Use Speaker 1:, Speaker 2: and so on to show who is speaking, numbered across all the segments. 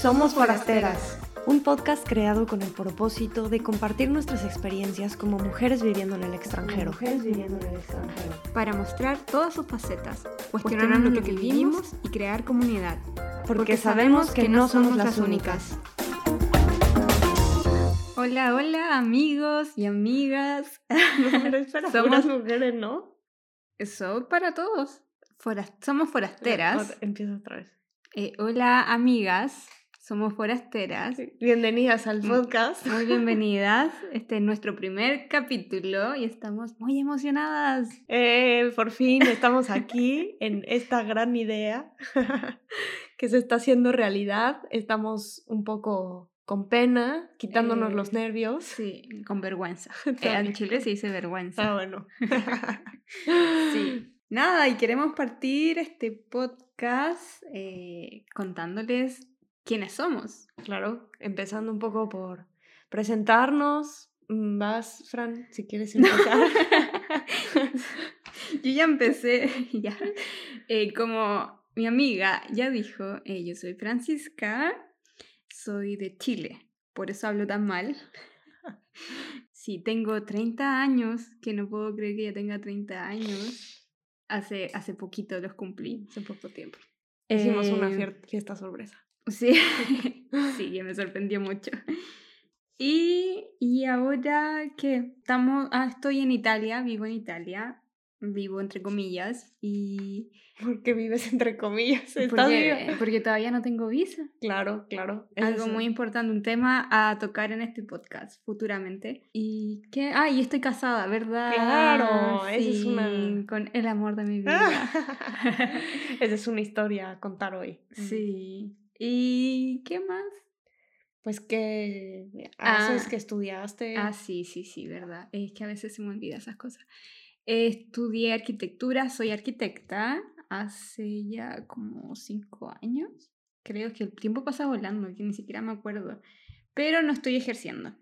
Speaker 1: Somos Forasteras, un podcast creado con el propósito de compartir nuestras experiencias como mujeres viviendo en el extranjero.
Speaker 2: Mujeres viviendo en el extranjero.
Speaker 3: para mostrar todas sus facetas, cuestionarnos lo que vivimos y crear comunidad.
Speaker 1: Porque sabemos que no somos las únicas.
Speaker 3: Hola, hola amigos y amigas.
Speaker 1: Somos
Speaker 3: Somos-
Speaker 1: mujeres, ¿no?
Speaker 3: Eso para todos. Foras- somos forasteras.
Speaker 1: Empieza otra vez.
Speaker 3: Eh, hola amigas, somos forasteras.
Speaker 1: Bienvenidas al
Speaker 3: Mm.
Speaker 1: podcast.
Speaker 3: Muy bienvenidas. Este es nuestro primer capítulo y estamos muy emocionadas.
Speaker 1: Eh, por fin estamos aquí en esta gran idea que se está haciendo realidad. Estamos un poco con pena, quitándonos
Speaker 3: Eh,
Speaker 1: los nervios.
Speaker 3: Sí, con vergüenza. Eh, en Chile se dice vergüenza.
Speaker 1: Ah, bueno.
Speaker 3: Sí. Nada, y queremos partir este podcast eh, contándoles quiénes somos.
Speaker 1: Claro, empezando un poco por presentarnos. Mm, Vas, Fran, si quieres empezar.
Speaker 3: Yo ya empecé, ya. Eh, como mi amiga ya dijo, eh, yo soy Francisca, soy de Chile, por eso hablo tan mal. Sí, tengo 30 años, que no puedo creer que ya tenga 30 años. Hace, hace poquito los cumplí.
Speaker 1: Hace poco tiempo. Hicimos una
Speaker 3: Eh,
Speaker 1: fiesta sorpresa.
Speaker 3: Sí, sí, que me sorprendió mucho. Y, y ahora que estamos, ah, estoy en Italia, vivo en Italia, vivo entre comillas, y
Speaker 1: Porque vives entre comillas. ¿Estás
Speaker 3: porque, porque todavía no tengo visa.
Speaker 1: Claro, claro. es
Speaker 3: Algo
Speaker 1: eso.
Speaker 3: muy importante, un tema a tocar en este podcast futuramente. Y que, ah, y estoy casada, ¿verdad?
Speaker 1: Claro, esa es una-
Speaker 3: Con el amor de mi vida.
Speaker 1: Esa es una historia a contar hoy. Mm.
Speaker 3: sí. ¿Y qué más?
Speaker 1: Pues que haces,
Speaker 3: Ah.
Speaker 1: que estudiaste.
Speaker 3: Ah, sí, sí, sí, verdad. Es que a veces se me olvida esas cosas. Estudié arquitectura, soy arquitecta hace ya como cinco años. Creo que el tiempo pasa volando, que ni siquiera me acuerdo. Pero no estoy ejerciendo.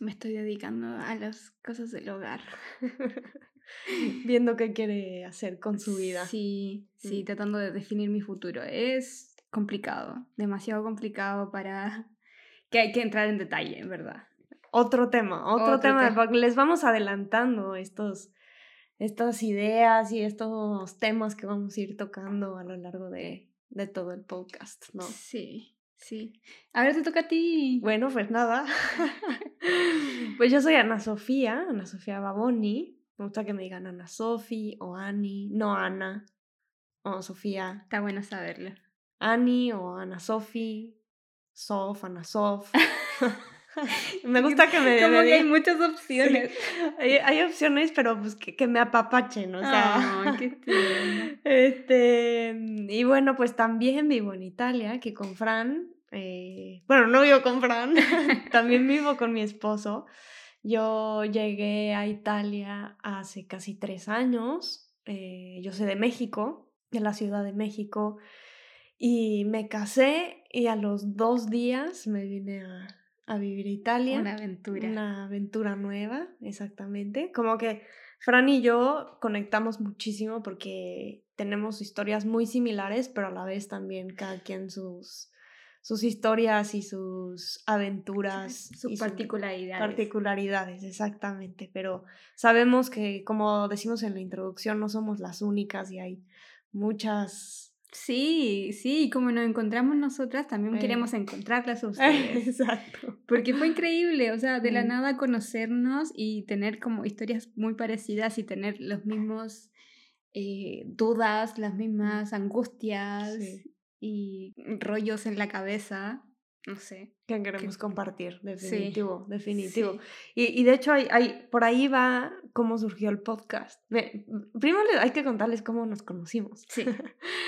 Speaker 3: Me estoy dedicando a las cosas del hogar.
Speaker 1: Viendo qué quiere hacer con su vida.
Speaker 3: Sí, sí,
Speaker 1: Mm.
Speaker 3: tratando de definir mi futuro. Es complicado, demasiado complicado para que hay que entrar en detalle, en verdad.
Speaker 1: Otro tema, otro,
Speaker 3: Otro
Speaker 1: tema.
Speaker 3: tema.
Speaker 1: Les vamos adelantando estos, estas ideas y estos temas que vamos a ir tocando a lo largo de, de todo el podcast, ¿no?
Speaker 3: Sí, sí. Ahora te toca a ti.
Speaker 1: Bueno, pues nada. pues yo soy Ana Sofía, Ana Sofía Baboni. Me gusta que me digan Ana Sofi o Ani, no Ana o Sofía.
Speaker 3: Está bueno saberlo.
Speaker 1: Ani o Ana Sofi, Sof, Ana Sof. me gusta que me,
Speaker 3: Como que hay muchas opciones.
Speaker 1: hay, hay opciones, pero pues que, que me apapachen, o sea.
Speaker 3: Qué.
Speaker 1: Este, y bueno, pues también vivo en Italia, que con Fran, eh, bueno, no vivo con Fran, también vivo con mi esposo. Yo llegué a Italia hace casi tres años, eh, yo soy de México, de la Ciudad de México, y me casé y a los dos días me vine a, a vivir a Italia.
Speaker 3: Una aventura.
Speaker 1: Una aventura nueva, exactamente. Como que Fran y yo conectamos muchísimo porque tenemos historias muy similares, pero a la vez también cada quien sus, sus historias y sus aventuras.
Speaker 3: Sus
Speaker 1: y su-
Speaker 3: particularidades.
Speaker 1: particularidades, exactamente. Pero sabemos que, como decimos en la introducción, no somos las únicas y hay muchas...
Speaker 3: Sí, sí, y como nos encontramos nosotras, también
Speaker 1: Eh.
Speaker 3: queremos encontrarlas a ustedes.
Speaker 1: Exacto.
Speaker 3: Porque fue increíble, o sea, de la
Speaker 1: Mm.
Speaker 3: nada conocernos y tener como historias muy parecidas y tener los mismos eh, dudas, las mismas angustias
Speaker 1: Sí.
Speaker 3: y rollos en la cabeza. No sé.
Speaker 1: Que queremos compartir,
Speaker 3: Sí,
Speaker 1: definitivo, definitivo.
Speaker 3: sí.
Speaker 1: Y, y de hecho, hay, hay, por ahí va cómo surgió el podcast. Me- primero hay que contarles cómo nos conocimos.
Speaker 3: Sí.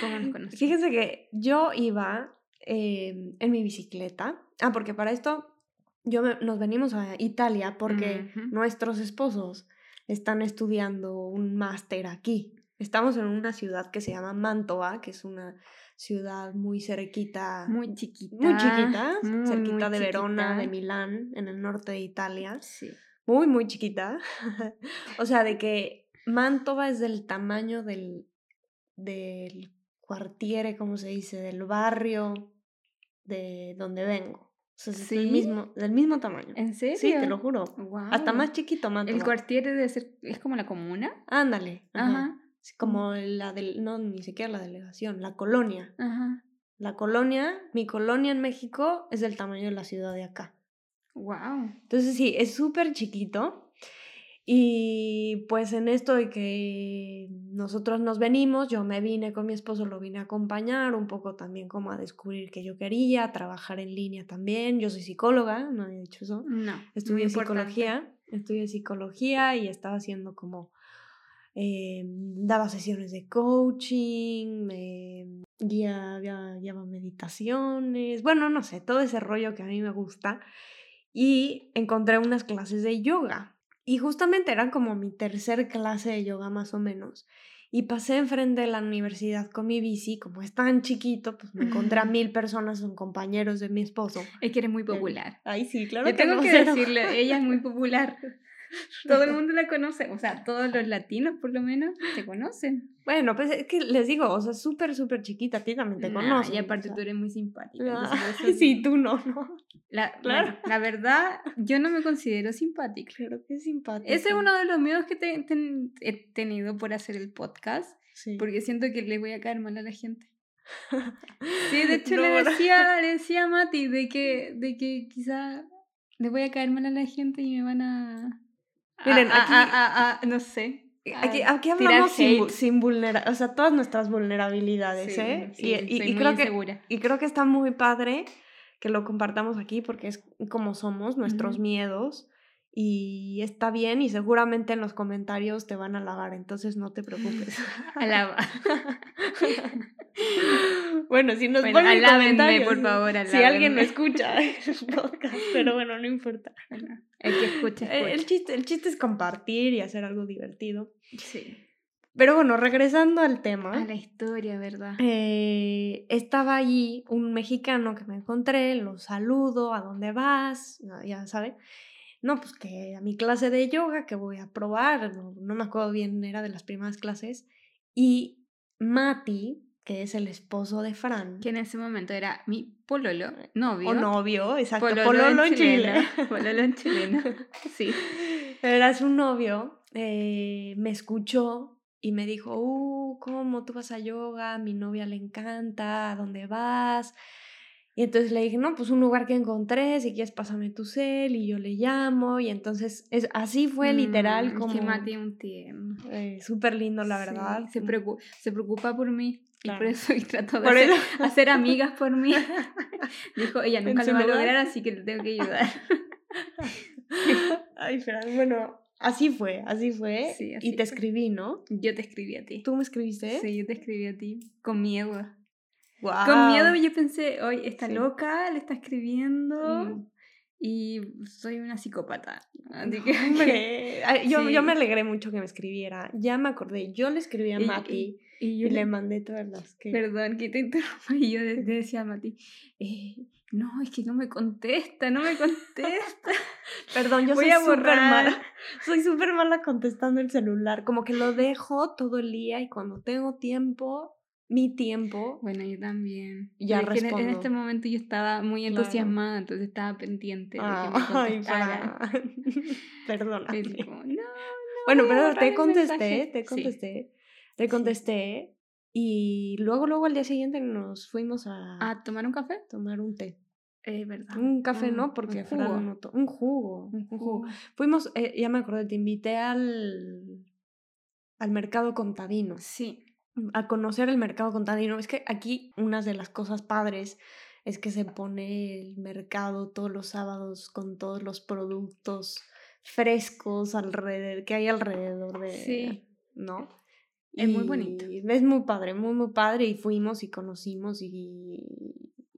Speaker 3: ¿Cómo nos conocimos?
Speaker 1: Fíjense que yo iba eh, en mi bicicleta. Ah, porque para esto yo me- nos venimos a Italia porque
Speaker 3: Ujú.
Speaker 1: nuestros esposos están estudiando un máster aquí. Estamos en una ciudad que se llama Mantova, que es una ciudad muy cerquita
Speaker 3: Muy chiquita.
Speaker 1: muy chiquita,
Speaker 3: muy,
Speaker 1: cerquita
Speaker 3: muy
Speaker 1: de Verona, de
Speaker 3: chiquita.
Speaker 1: Milán, en el norte de Italia.
Speaker 3: Sí.
Speaker 1: Muy, muy chiquita. o sea, de que Mantova es del tamaño del, del cuartiere, ¿cómo se dice? Del barrio de donde vengo. O sea, es del
Speaker 3: ¿Sí?
Speaker 1: mismo, del mismo tamaño.
Speaker 3: ¿En serio?
Speaker 1: Sí, te lo juro. Hasta
Speaker 3: Guau.
Speaker 1: más chiquito, más
Speaker 3: El cuartier debe ser, es como la comuna.
Speaker 1: Ándale. Ajá.
Speaker 3: Ajá.
Speaker 1: Como la del, no, ni siquiera la delegación, la colonia.
Speaker 3: Ajá.
Speaker 1: La colonia, mi colonia en México es del tamaño de la ciudad de acá.
Speaker 3: Wow.
Speaker 1: Entonces sí, es súper chiquito. Y pues en esto de que nosotros nos venimos, yo me vine con mi esposo, lo vine a acompañar, un poco también como a descubrir que yo quería, trabajar en línea también. Yo soy psicóloga, no había dicho eso.
Speaker 3: No.
Speaker 1: Estudié
Speaker 3: importante.
Speaker 1: psicología, estudié psicología y estaba haciendo como, eh, daba sesiones de coaching, me guía, guía- guiaba meditaciones, bueno, no sé, todo ese rollo que a mí me gusta. Y encontré unas clases de yoga. Y justamente eran como mi tercer clase de yoga más o menos. Y pasé enfrente de la universidad con mi bici, como es tan chiquito, pues me encontré a mil personas, son compañeros de mi esposo.
Speaker 3: Es que eres muy popular.
Speaker 1: Ay, sí, claro
Speaker 3: Yo tengo
Speaker 1: no,
Speaker 3: que
Speaker 1: cero.
Speaker 3: decirle, ella es muy popular. Todo el mundo la conoce, o sea, todos los latinos por lo menos te conocen.
Speaker 1: Bueno, pues es que les digo, o sea, súper, súper chiquita, a ti también te
Speaker 3: Nah,
Speaker 1: conocen.
Speaker 3: Y aparte
Speaker 1: o sea.
Speaker 3: tú eres muy simpática.
Speaker 1: Ah,
Speaker 3: entonces
Speaker 1: sí, tú no, no.
Speaker 3: La,
Speaker 1: claro.
Speaker 3: bueno, la verdad, yo no me considero simpática.
Speaker 1: Claro que simpático.
Speaker 3: Ese es uno de los miedos que te- ten- he tenido por hacer el podcast,
Speaker 1: Sí.
Speaker 3: porque siento que le voy a caer mal a la gente. Sí, de hecho
Speaker 1: No,
Speaker 3: le, decía, le decía a Mati de que, de que quizá le voy a caer mal a la gente y me van a... a-
Speaker 1: Miren,
Speaker 3: a-
Speaker 1: aquí-
Speaker 3: a- a- a- no sé.
Speaker 1: Aquí,
Speaker 3: a
Speaker 1: aquí
Speaker 3: tirar
Speaker 1: hablamos sin, sin o sea, todas nuestras vulnerabilidades,
Speaker 3: Sí,
Speaker 1: ¿eh?
Speaker 3: sí,
Speaker 1: y, y- y creo que, y creo que está muy padre que lo compartamos aquí porque es como somos, nuestros miedos. Y está bien y seguramente en los comentarios te van a alabar, entonces no te preocupes.
Speaker 3: Alaba.
Speaker 1: bueno, si nos
Speaker 3: Bueno,
Speaker 1: ponen
Speaker 3: alábenme,
Speaker 1: comentarios,
Speaker 3: por
Speaker 1: si-
Speaker 3: favor,
Speaker 1: Si alguien lo
Speaker 3: alábenme.
Speaker 1: escucha el podcast, pero bueno, no importa.
Speaker 3: Bueno, el que escucha,
Speaker 1: Eh, El chiste, el chiste es compartir y hacer algo divertido.
Speaker 3: Sí.
Speaker 1: Pero bueno, regresando al tema.
Speaker 3: A la historia, ¿verdad?
Speaker 1: eh, estaba allí un mexicano que me encontré, lo saludo, ¿a dónde vas? Ya sabe. No, pues que a mi clase de yoga que voy a probar, no, no me acuerdo bien, era de las primeras clases. Y Mati, que es el esposo de Fran,
Speaker 3: Que en ese momento era mi pololo, novio.
Speaker 1: o novio, exacto,
Speaker 3: Pololo,
Speaker 1: pololo
Speaker 3: en
Speaker 1: Chile.
Speaker 3: Pololo en chileno. Sí.
Speaker 1: Era su novio, eh, me escuchó y me dijo, uh, ¿cómo tú vas a yoga? Mi novia le encanta, ¿a dónde vas? Y entonces le dije, no, pues un lugar que encontré, si quieres pásame tu cel y yo le llamo. Y entonces es, así fue literal
Speaker 3: Mm,
Speaker 1: como
Speaker 3: Que Mati un tierno.
Speaker 1: eh, súper lindo, la
Speaker 3: Sí,
Speaker 1: verdad.
Speaker 3: se, preocupa, se preocupa por mí. Y
Speaker 1: Claro.
Speaker 3: por eso y trató de hacer, hacer amigas por mí. Dijo, ella nunca lo va a lograr, así que le tengo que ayudar.
Speaker 1: Ay, Fran, bueno, así fue, así fue.
Speaker 3: Sí, así
Speaker 1: y te
Speaker 3: fue.
Speaker 1: escribí, ¿no?
Speaker 3: Yo te escribí a ti.
Speaker 1: ¿Tú me escribiste?
Speaker 3: Sí, yo te escribí a ti. Con miedo.
Speaker 1: Guau.
Speaker 3: Con miedo yo pensé, hoy está
Speaker 1: Sí.
Speaker 3: loca, le está escribiendo.
Speaker 1: Mm.
Speaker 3: Y soy una psicópata. Así que,
Speaker 1: hombre, ay, yo, yo me
Speaker 3: Sí.
Speaker 1: alegré mucho que me escribiera. Ya me acordé, yo le escribí a
Speaker 3: Y-
Speaker 1: Mati
Speaker 3: y
Speaker 1: y,
Speaker 3: yo
Speaker 1: le
Speaker 3: le-
Speaker 1: mandé todas las que...
Speaker 3: Perdón que te interrumpa. Y yo le decía a Mati, eh, no, es que no me contesta, no me contesta.
Speaker 1: Perdón, yo
Speaker 3: Voy
Speaker 1: soy súper mala. Soy súper mala contestando el celular. Como que lo dejo todo el día y cuando tengo tiempo, mi tiempo,
Speaker 3: Bueno, yo también.
Speaker 1: Ya
Speaker 3: Pero es que en- en,
Speaker 1: respondo.
Speaker 3: este momento yo estaba muy
Speaker 1: Claro.
Speaker 3: entusiasmada, entonces estaba pendiente de que me
Speaker 1: Ay,
Speaker 3: contestara. Como, no,
Speaker 1: Bueno, pero te contesté,
Speaker 3: mensaje".
Speaker 1: te
Speaker 3: Sí.
Speaker 1: contesté, te contesté y luego, luego al día siguiente nos fuimos a
Speaker 3: ¿A tomar un café?
Speaker 1: tomar un té.
Speaker 3: Es verdad.
Speaker 1: Un café
Speaker 3: Un-
Speaker 1: no, porque
Speaker 3: un jugo.
Speaker 1: no Un jugo.
Speaker 3: Un
Speaker 1: jugo. Fuimos, eh, ya me acordé, te invité al, al mercado contadino,
Speaker 3: Sí.
Speaker 1: A conocer el mercado contadino. Es que aquí una de las cosas padres es que se pone el mercado todos los sábados con todos los productos frescos alrededor, que hay alrededor de,
Speaker 3: Sí.
Speaker 1: ¿no?
Speaker 3: Es muy bonito.
Speaker 1: Y Es muy padre, muy, muy padre. Y fuimos y conocimos y,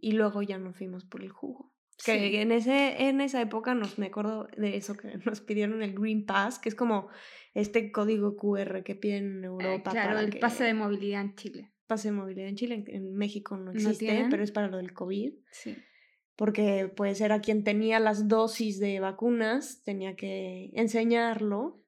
Speaker 1: y luego ya nos fuimos por el jugo. Que
Speaker 3: Sí.
Speaker 1: en, ese, en esa época nos me acuerdo de eso, que nos pidieron el Green Pass, que es como este código QR que piden en
Speaker 3: Eh,
Speaker 1: Europa
Speaker 3: claro,
Speaker 1: para
Speaker 3: el
Speaker 1: que
Speaker 3: pase de movilidad en Chile.
Speaker 1: pase de movilidad en Chile. En, en México no
Speaker 3: ¿No
Speaker 1: existe, pero es para lo del COVID.
Speaker 3: Sí.
Speaker 1: Porque pues era quien tenía las dosis de vacunas, tenía que enseñarlo.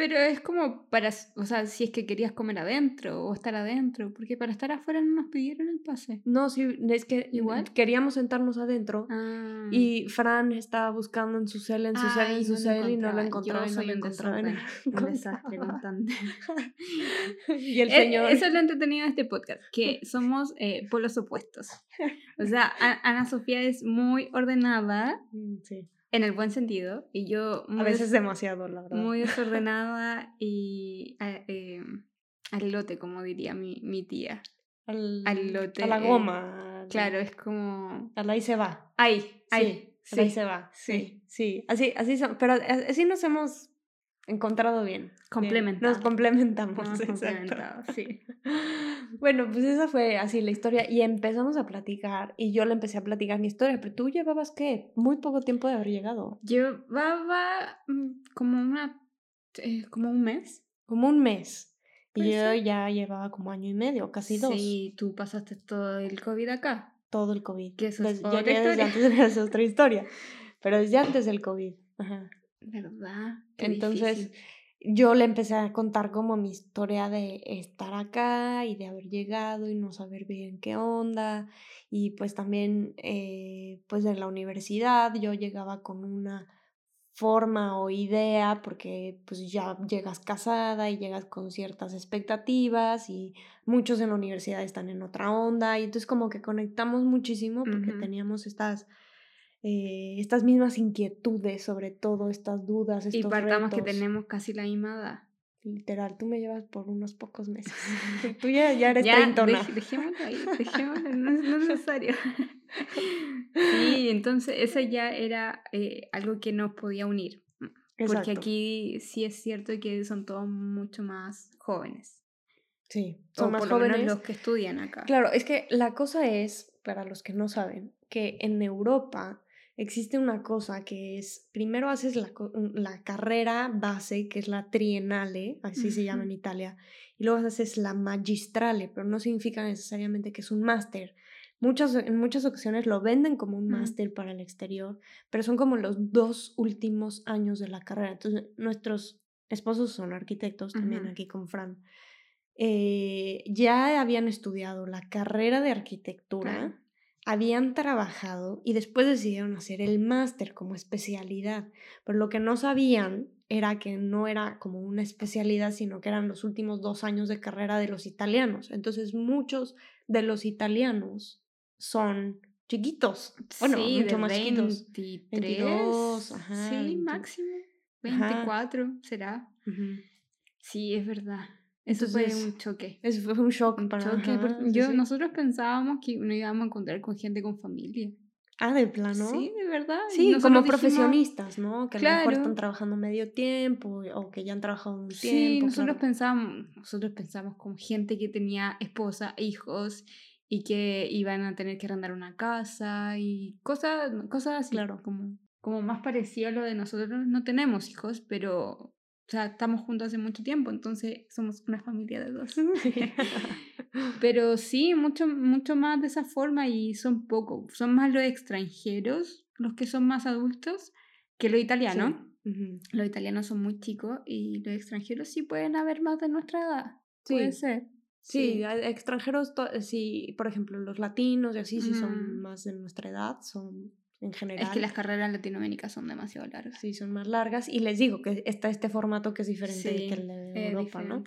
Speaker 3: Pero es como para, o sea, si es que querías comer adentro o estar adentro, porque para estar afuera no nos pidieron el pase.
Speaker 1: No, sí, es que
Speaker 3: Igual.
Speaker 1: queríamos sentarnos adentro
Speaker 3: Ah.
Speaker 1: y Fran estaba buscando en su cel, en su cel,
Speaker 3: Ay,
Speaker 1: en su
Speaker 3: no
Speaker 1: cel y no lo
Speaker 3: encontraba. Yo
Speaker 1: y no lo
Speaker 3: un
Speaker 1: encontraba.
Speaker 3: un desastre constante.
Speaker 1: Y el
Speaker 3: Eh,
Speaker 1: señor...
Speaker 3: Eso es lo entretenido de este podcast, que somos eh, polos opuestos. O sea, Ana Sofía es muy ordenada,
Speaker 1: Mm, Sí,
Speaker 3: en el buen sentido, y yo
Speaker 1: a veces demasiado, la verdad.
Speaker 3: muy desordenada y eh, eh, al lote, como diría mi, mi tía.
Speaker 1: Al,
Speaker 3: al lote,
Speaker 1: A la
Speaker 3: eh,
Speaker 1: goma.
Speaker 3: Claro, es como...
Speaker 1: al ahí se va.
Speaker 3: Ahí,
Speaker 1: Sí,
Speaker 3: ahí,
Speaker 1: ahí
Speaker 3: sí,
Speaker 1: se va.
Speaker 3: sí.
Speaker 1: Sí, sí. Así, así son. Pero a- así nos hemos encontrado bien.
Speaker 3: Complementado.
Speaker 1: Nos complementamos.
Speaker 3: Hemos
Speaker 1: exacto.
Speaker 3: complementado, sí.
Speaker 1: Bueno, pues esa fue así la historia y empezamos a platicar y yo le empecé a platicar mi historia, pero tú llevabas qué, muy poco tiempo de haber llegado,
Speaker 3: Llevaba mm, como una... eh, como un mes.
Speaker 1: como un mes. Y
Speaker 3: Puede
Speaker 1: yo ya llevaba como año y medio, casi dos,
Speaker 3: Sí, tú pasaste todo el COVID acá.
Speaker 1: todo el COVID.
Speaker 3: Que eso es
Speaker 1: Des-
Speaker 3: otra
Speaker 1: ya desde
Speaker 3: historia.
Speaker 1: antes esa otra historia, pero desde antes del COVID. Ajá.
Speaker 3: ¿Verdad? Qué
Speaker 1: Entonces,
Speaker 3: difícil.
Speaker 1: yo le empecé a contar como mi historia de estar acá y de haber llegado y no saber bien qué onda. Y pues también, eh, pues en la universidad yo llegaba con una forma o idea porque pues ya llegas casada y llegas con ciertas expectativas y muchos en la universidad están en otra onda y entonces como que conectamos muchísimo porque teníamos estas eh, estas mismas inquietudes sobre todo, estas dudas,
Speaker 3: Y
Speaker 1: estos
Speaker 3: partamos que
Speaker 1: retos.
Speaker 3: tenemos casi la misma edad.
Speaker 1: Literal, tú me llevas por unos pocos meses. tú ya, ya eres
Speaker 3: Ya,
Speaker 1: treintona.
Speaker 3: dej- dejémoslo ahí, dejémoslo, no es, no es necesario. sí, entonces eso ya era eh, algo que nos podía unir. Porque
Speaker 1: Exacto.
Speaker 3: aquí sí es cierto que son todos mucho más jóvenes.
Speaker 1: Sí,
Speaker 3: o
Speaker 1: son más
Speaker 3: por lo menos
Speaker 1: jóvenes.
Speaker 3: los que estudian acá.
Speaker 1: Claro, es que la cosa es, para los que no saben, que en Europa existe una cosa que es, primero haces la, la carrera base, que es la triennale, así se llama en. Italia, y luego haces la magistrale, pero no significa necesariamente que es un máster. Muchas, en muchas ocasiones lo venden como un
Speaker 3: Mm.
Speaker 1: máster para el exterior, pero son como los dos últimos años de la carrera. Entonces, nuestros esposos son arquitectos también
Speaker 3: Ujú.
Speaker 1: aquí con Fran eh, ya habían estudiado la carrera de arquitectura. Habían trabajado y después decidieron hacer el máster como especialidad. Pero lo que no sabían era que no era como una especialidad, sino que eran los últimos dos años de carrera de los italianos. Entonces muchos de los italianos son chiquitos. Bueno,
Speaker 3: sí,
Speaker 1: mucho
Speaker 3: de
Speaker 1: más chiquitos.
Speaker 3: 23.
Speaker 1: 22, ajá,
Speaker 3: sí,
Speaker 1: 20.
Speaker 3: máximo.
Speaker 1: Ajá.
Speaker 3: 24 será. Sí, es verdad. Eso fue un choque.
Speaker 1: Eso fue un shock
Speaker 3: Un
Speaker 1: para
Speaker 3: choque,
Speaker 1: ajá, sí,
Speaker 3: yo,
Speaker 1: sí.
Speaker 3: nosotros pensábamos que no íbamos a encontrar con gente con familia.
Speaker 1: Ah, de plano.
Speaker 3: Sí, de verdad.
Speaker 1: Sí, como
Speaker 3: dijimos-
Speaker 1: profesionistas, ¿no? Que a lo mejor
Speaker 3: Claro.
Speaker 1: están trabajando medio tiempo o que ya han trabajado un
Speaker 3: Sí,
Speaker 1: tiempo.
Speaker 3: nosotros
Speaker 1: claro.
Speaker 3: pensamos, nosotros pensamos con gente que tenía esposa, hijos y que iban a tener que arrendar una casa y cosas, cosas así,
Speaker 1: Claro.
Speaker 3: como, como más parecido a lo de nosotros. No tenemos hijos, pero o sea, estamos juntos hace mucho tiempo, entonces somos una familia de dos. Pero sí, mucho, mucho más de esa forma y son poco, son más los extranjeros los que son más adultos que los italianos. Los italianos son muy chicos y los extranjeros sí pueden haber más de nuestra edad. Puede ser.
Speaker 1: Sí, extranjeros, sí, por ejemplo, los latinos y así, sí son
Speaker 3: Mm.
Speaker 1: más de nuestra edad, son en general.
Speaker 3: Es que las carreras en Latinoamérica son demasiado largas.
Speaker 1: Sí, son más largas. Y les digo que está este formato que es diferente
Speaker 3: Sí,
Speaker 1: que el de Europa, ¿no?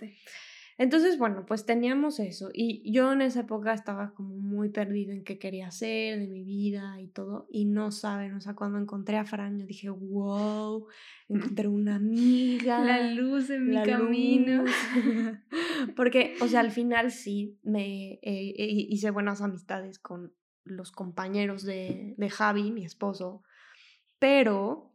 Speaker 1: Entonces, bueno, pues teníamos eso. Y yo en esa época estaba como muy perdido en qué quería hacer de mi vida y todo. Y no saben, o sea, cuando encontré a Fran, yo dije, wow, encontré una amiga.
Speaker 3: La luz en mi camino.
Speaker 1: luz". Porque, o sea, al final sí me eh, eh, hice buenas amistades con los compañeros de, de Javi, mi esposo, pero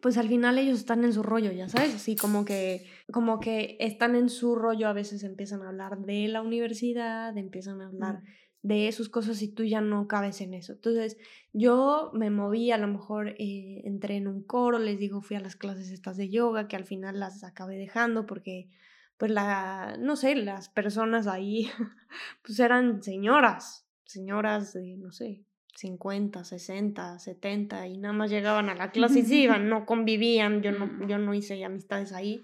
Speaker 1: pues al final ellos están en su rollo, ya sabes, así como que, como que están en su rollo, a veces empiezan a hablar de la universidad, empiezan a hablar de sus cosas y tú ya no cabes en eso. Entonces, yo me moví, a lo mejor eh, entré en un coro, les digo, fui a las clases estas de yoga, que al final las acabé dejando porque, pues, la, no sé, las personas ahí, pues eran señoras, señoras de, no sé, 50, 60, 70 y nada más llegaban a la clase y se iban, no convivían, yo no, yo no hice amistades ahí.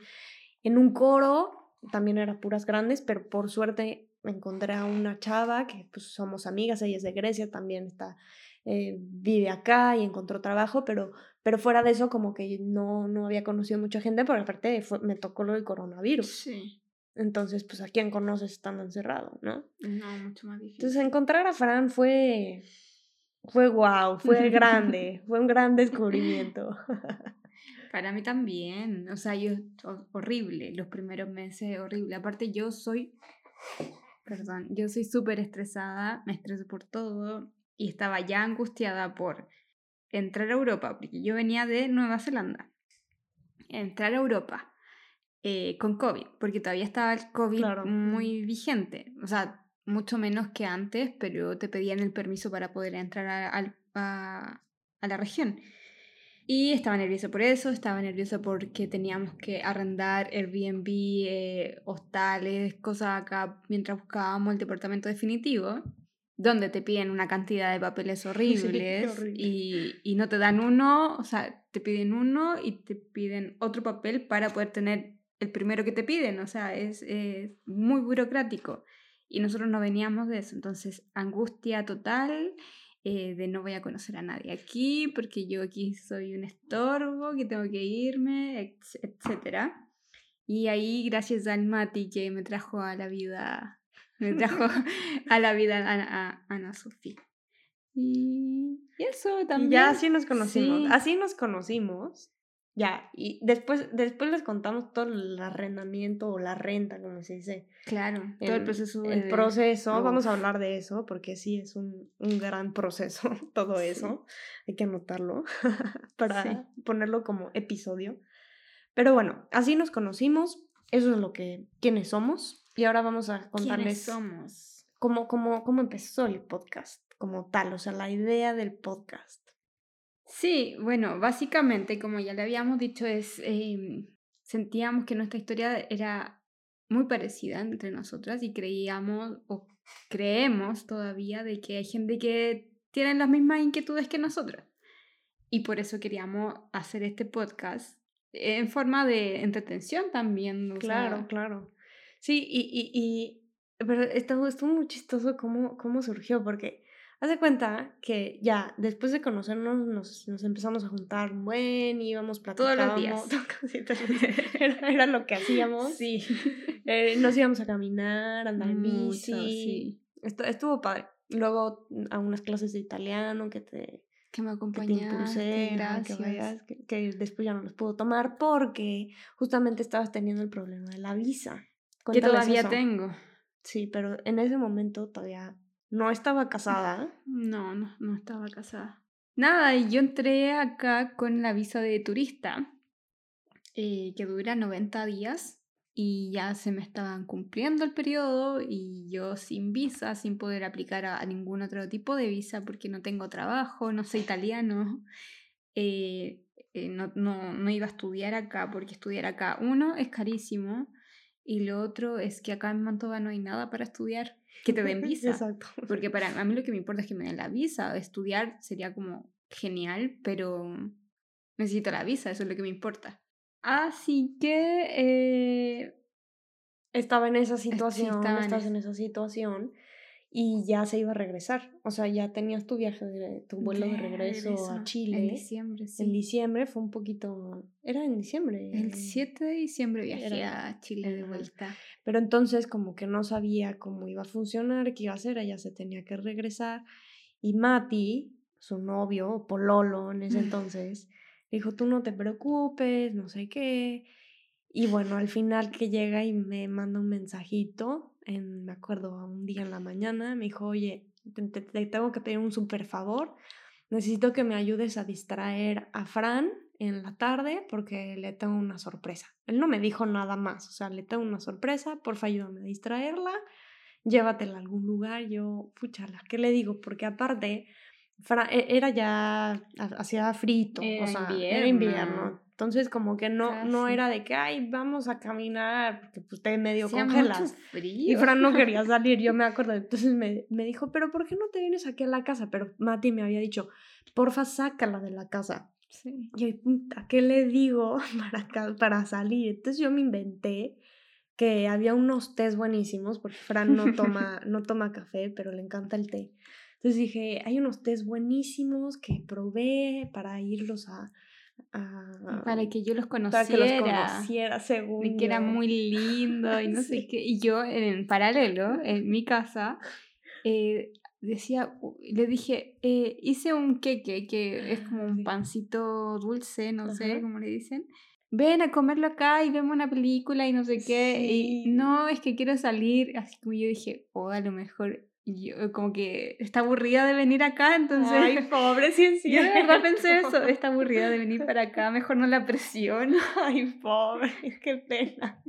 Speaker 1: en un coro, también era puras grandes, pero por suerte encontré a una chava que pues somos amigas, ella es de Grecia, también está, eh, vive acá y encontró trabajo, pero, pero fuera de eso como que no, no había conocido mucha gente, porque aparte me tocó lo del coronavirus.
Speaker 3: Sí.
Speaker 1: Entonces, pues a quién conoces estando encerrado, ¿no?
Speaker 3: No, mucho más difícil.
Speaker 1: Entonces, encontrar a Fran fue, fue wow, fue grande, fue un gran descubrimiento.
Speaker 3: Para mí también, o sea, yo, horrible, los primeros meses, horrible. Aparte, yo soy, perdón, yo soy súper estresada, me estreso por todo y estaba ya angustiada por entrar a Europa, porque yo venía de Nueva Zelanda. Entrar a Europa eh, con COVID, porque todavía estaba el COVID muy vigente, o sea, mucho menos que antes, pero te pedían el permiso para poder entrar a, a la región. Y estaba nerviosa por eso, estaba nerviosa porque teníamos que arrendar Airbnb, eh, hostales, cosas acá mientras buscábamos el departamento definitivo, donde te piden una cantidad de papeles horribles Y, y, no te dan uno, o sea, te piden uno y te piden otro papel para poder tener el primero que te piden, o sea, es, es muy burocrático. Y nosotros no veníamos de eso, entonces angustia total eh, de no voy a conocer a nadie aquí porque yo aquí soy un estorbo, que tengo que irme, etc. Y ahí, gracias al Mati que me trajo a la vida, me trajo a la vida a, Ana Sofía. Y, eso también.
Speaker 1: ya así nos conocimos. Así nos conocimos. Ya, y después, después les contamos todo el arrendamiento o la renta, como se dice.
Speaker 3: Claro, todo el proceso.
Speaker 1: El proceso, vamos a hablar de eso, porque sí es un, un gran proceso todo eso. Hay que anotarlo para ponerlo como episodio. Pero bueno, así nos conocimos, eso es lo que, quiénes somos. Y ahora vamos a contarles.
Speaker 3: somos?
Speaker 1: Cómo, cómo, cómo empezó el podcast, como tal, o sea, la idea del podcast.
Speaker 3: Sí, bueno, básicamente, como ya le habíamos dicho, es em, sentíamos que nuestra historia era muy parecida entre nosotras y creíamos o creemos todavía de que hay gente que tiene las mismas inquietudes que nosotras. Y por eso queríamos hacer este podcast en forma de entretención también.
Speaker 1: claro, claro. Sí, y, y, y pero estuvo, estuvo muy chistoso cómo, cómo surgió, porque Haz de cuenta que ya después de conocernos nos, nos empezamos a juntar buen, íbamos platicando.
Speaker 3: Todos los días.
Speaker 1: era, era, lo que hacíamos.
Speaker 3: Sí.
Speaker 1: Eh, nos íbamos a caminar, andar en bici. Sí. estuvo padre. Luego mm, a unas clases de italiano que te,
Speaker 3: que me acompañaste.
Speaker 1: Que, vayas, que, después ya no los puedo tomar porque justamente estabas teniendo el problema de la visa.
Speaker 3: que todavía tengo.
Speaker 1: Sí, pero en ese momento todavía no estaba casada.
Speaker 3: No, no, no estaba casada. Nada, y yo entré acá con la visa de turista, eh, que dura 90 días, y ya se me estaban cumpliendo el periodo, y yo sin visa, sin poder aplicar a, ningún otro tipo de visa, porque no tengo trabajo, no soy italiano, eh, eh, no, no, no iba a estudiar acá, porque estudiar acá, uno, es carísimo, y lo otro es que acá en Mantova no hay nada para estudiar que te den visa.
Speaker 1: Exacto.
Speaker 3: Porque para a mí lo que me importa es que me den la visa. Estudiar sería como genial, pero necesito la visa, eso es lo que me importa. Así que eh,
Speaker 1: estaba en esa situación, estás en esa situación y ya se iba a regresar. O sea, ya tenías tu viaje, tu vuelo de regreso, a Chile.
Speaker 3: En diciembre, sí.
Speaker 1: En diciembre fue un poquito. Era en diciembre.
Speaker 3: El 7 de diciembre viajé a Chile de vuelta.
Speaker 1: Pero entonces, como que no sabía cómo iba a funcionar, qué iba a hacer, ella se tenía que regresar. Y Mati, su novio, Pololo en ese entonces, dijo: Tú no te preocupes, no sé qué. Y bueno, al final que llega y me manda un mensajito me acuerdo, un día en la mañana, me dijo, oye, te, tengo que pedir un súper favor, necesito que me ayudes a distraer a Fran en la tarde porque le tengo una sorpresa. Él no me dijo nada más, o sea, le tengo una sorpresa, porfa ayúdame a distraerla, llévatela a algún lugar, yo, puchala, ¿qué le digo? Porque aparte, era ya, hacía frito, o sea, era invierno, entonces, como que no, no era de que, ay, vamos a caminar, porque pues te medio congelas. Y Fran no quería salir, yo me acuerdo. Entonces me, me, dijo, pero ¿por qué no te vienes aquí a la casa? Pero Mati me había dicho, porfa, sácala de la casa. Sí. Y ¿a qué le digo para, para salir? Entonces yo me inventé que había unos tés buenísimos, porque Fran no toma, no toma café, pero le encanta el té. Entonces dije, hay unos tés buenísimos que probé para irlos a...
Speaker 3: para que yo los conociera. Para que los conociera, según Y que era muy lindo y no sé qué. Y yo, en paralelo, en mi casa, eh, decía, le dije, eh, hice un queque, que es como un pancito dulce, no sé cómo le dicen. Ven a comerlo acá y vemos una película y no sé qué. Y no, es que quiero salir. Así como yo dije, o oh, a lo mejor yo como que está aburrida de venir acá, entonces...
Speaker 1: Ay, pobre, sí,
Speaker 3: sí. Yo de verdad pensé eso, está aburrida de venir para acá, mejor no la presiono.
Speaker 1: Ay, pobre, qué pena.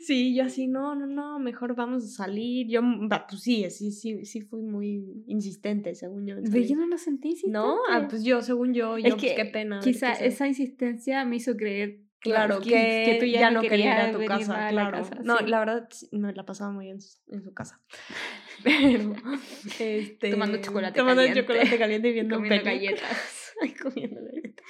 Speaker 1: Sí, yo así, no, no, no, mejor vamos a salir. Yo, pues sí, sí, sí, sí fui muy insistente, según yo.
Speaker 3: Pero yo no lo sentí.
Speaker 1: No, ah, pues yo, según yo, yo, pues qué pena.
Speaker 3: Quizá esa insistencia me hizo creer
Speaker 1: Claro, que, tú ya, no querías ir a tu casa, claro. no, la verdad me la pasaba muy en su, en su casa. Pero, este,
Speaker 3: tomando chocolate tomando caliente.
Speaker 1: chocolate caliente y viendo
Speaker 3: comiendo galletas.
Speaker 1: Ay, comiendo galletas.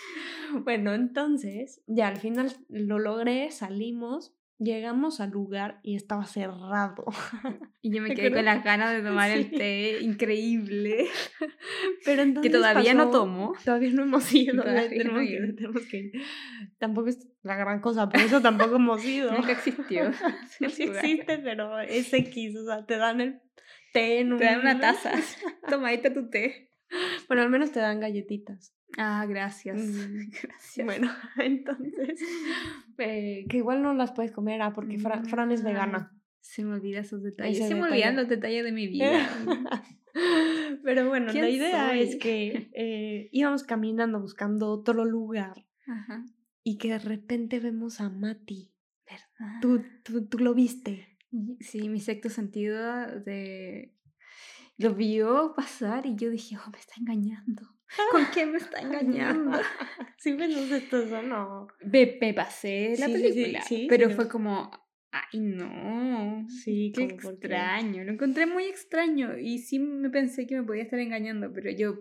Speaker 1: Bueno, entonces, ya al final lo logré, salimos Llegamos al lugar y estaba cerrado.
Speaker 3: Y yo me quedé con las ganas de tomar el té, increíble. Pero entonces que todavía no tomo.
Speaker 1: Todavía no hemos ido. tenemos, que, tenemos, que, Tampoco es la gran cosa, por eso tampoco hemos ido.
Speaker 3: Nunca existió.
Speaker 1: sí existe, pero es X. O sea, te dan el té en
Speaker 3: Te dan una taza. Toma, ahí está tu té.
Speaker 1: Bueno, al menos te dan galletitas.
Speaker 3: Ah, gracias.
Speaker 1: gracias. Bueno, entonces, eh, que igual no las puedes comer, ah, porque Fran, es vegana.
Speaker 3: Se me olvidan esos detalles. Se me olvidan los detalles de mi vida.
Speaker 1: Pero bueno, la idea es que eh, íbamos caminando buscando otro lugar y que de repente vemos a Mati. ¿Verdad? Tú, tú, tú lo viste.
Speaker 3: Sí, mi sexto sentido de... Lo vio pasar y yo dije, oh, me está engañando. ¿Con quién me está engañando?
Speaker 1: sí, pensaste esto eso, no.
Speaker 3: Me, me pasé la película, pero fue como, ay, no.
Speaker 1: Sí,
Speaker 3: qué extraño. Lo encontré muy extraño y sí me pensé que me podía estar engañando, pero yo,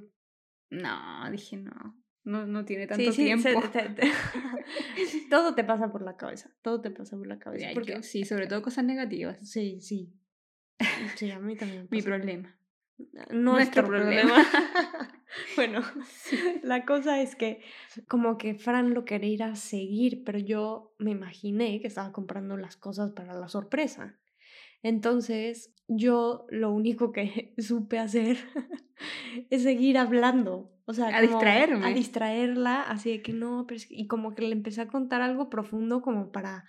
Speaker 3: no, dije no. No, no tiene tanto tiempo.
Speaker 1: todo te pasa por la cabeza. Todo te pasa por la cabeza.
Speaker 3: Porque... sí, sobre todo cosas negativas.
Speaker 1: Sí, sí. Sí, a mí también.
Speaker 3: Mi problema.
Speaker 1: Nuestro problema. bueno, la cosa es que como que Fran lo quería ir a seguir, pero yo me imaginé que estaba comprando las cosas para la sorpresa. Entonces, yo lo único que supe hacer es seguir hablando. O sea,
Speaker 3: a distraerme.
Speaker 1: A distraerla, así de que no, pero y como que le empecé a contar algo profundo como para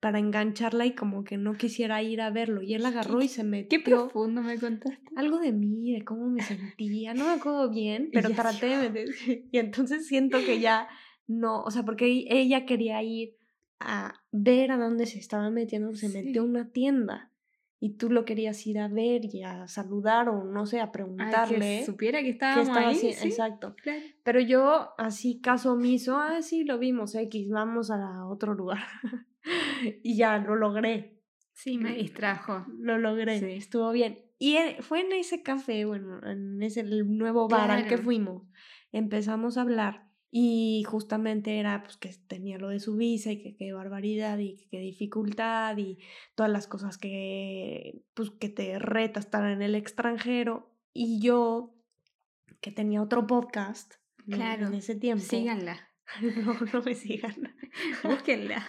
Speaker 1: para engancharla y como que no quisiera ir a verlo. Y él agarró y se metió.
Speaker 3: Qué profundo me contaste.
Speaker 1: Algo de mí, de cómo me sentía. No me acuerdo bien, pero traté de meter. Y entonces siento que ya no, o sea, porque ella quería ir a ver a dónde se estaba metiendo, se metió a una tienda. Y tú lo querías ir a ver y a saludar o no sé, a preguntarle.
Speaker 3: que supiera que estábamos estaba ahí.
Speaker 1: Exacto. Pero yo, así caso omiso, ah, sí, lo vimos, X, vamos a otro lugar. y ya lo logré.
Speaker 3: Sí, me distrajo.
Speaker 1: Lo logré, estuvo bien. Y e, fue en ese café, bueno, en ese nuevo bar al que fuimos. Empezamos a hablar y justamente era pues que tenía lo de su visa y que qué barbaridad y qué dificultad y todas las cosas que pues que te reta estar en el extranjero y yo que tenía otro podcast claro, en ese tiempo.
Speaker 3: Síganla.
Speaker 1: No, no me sigan.
Speaker 3: Búsquenla.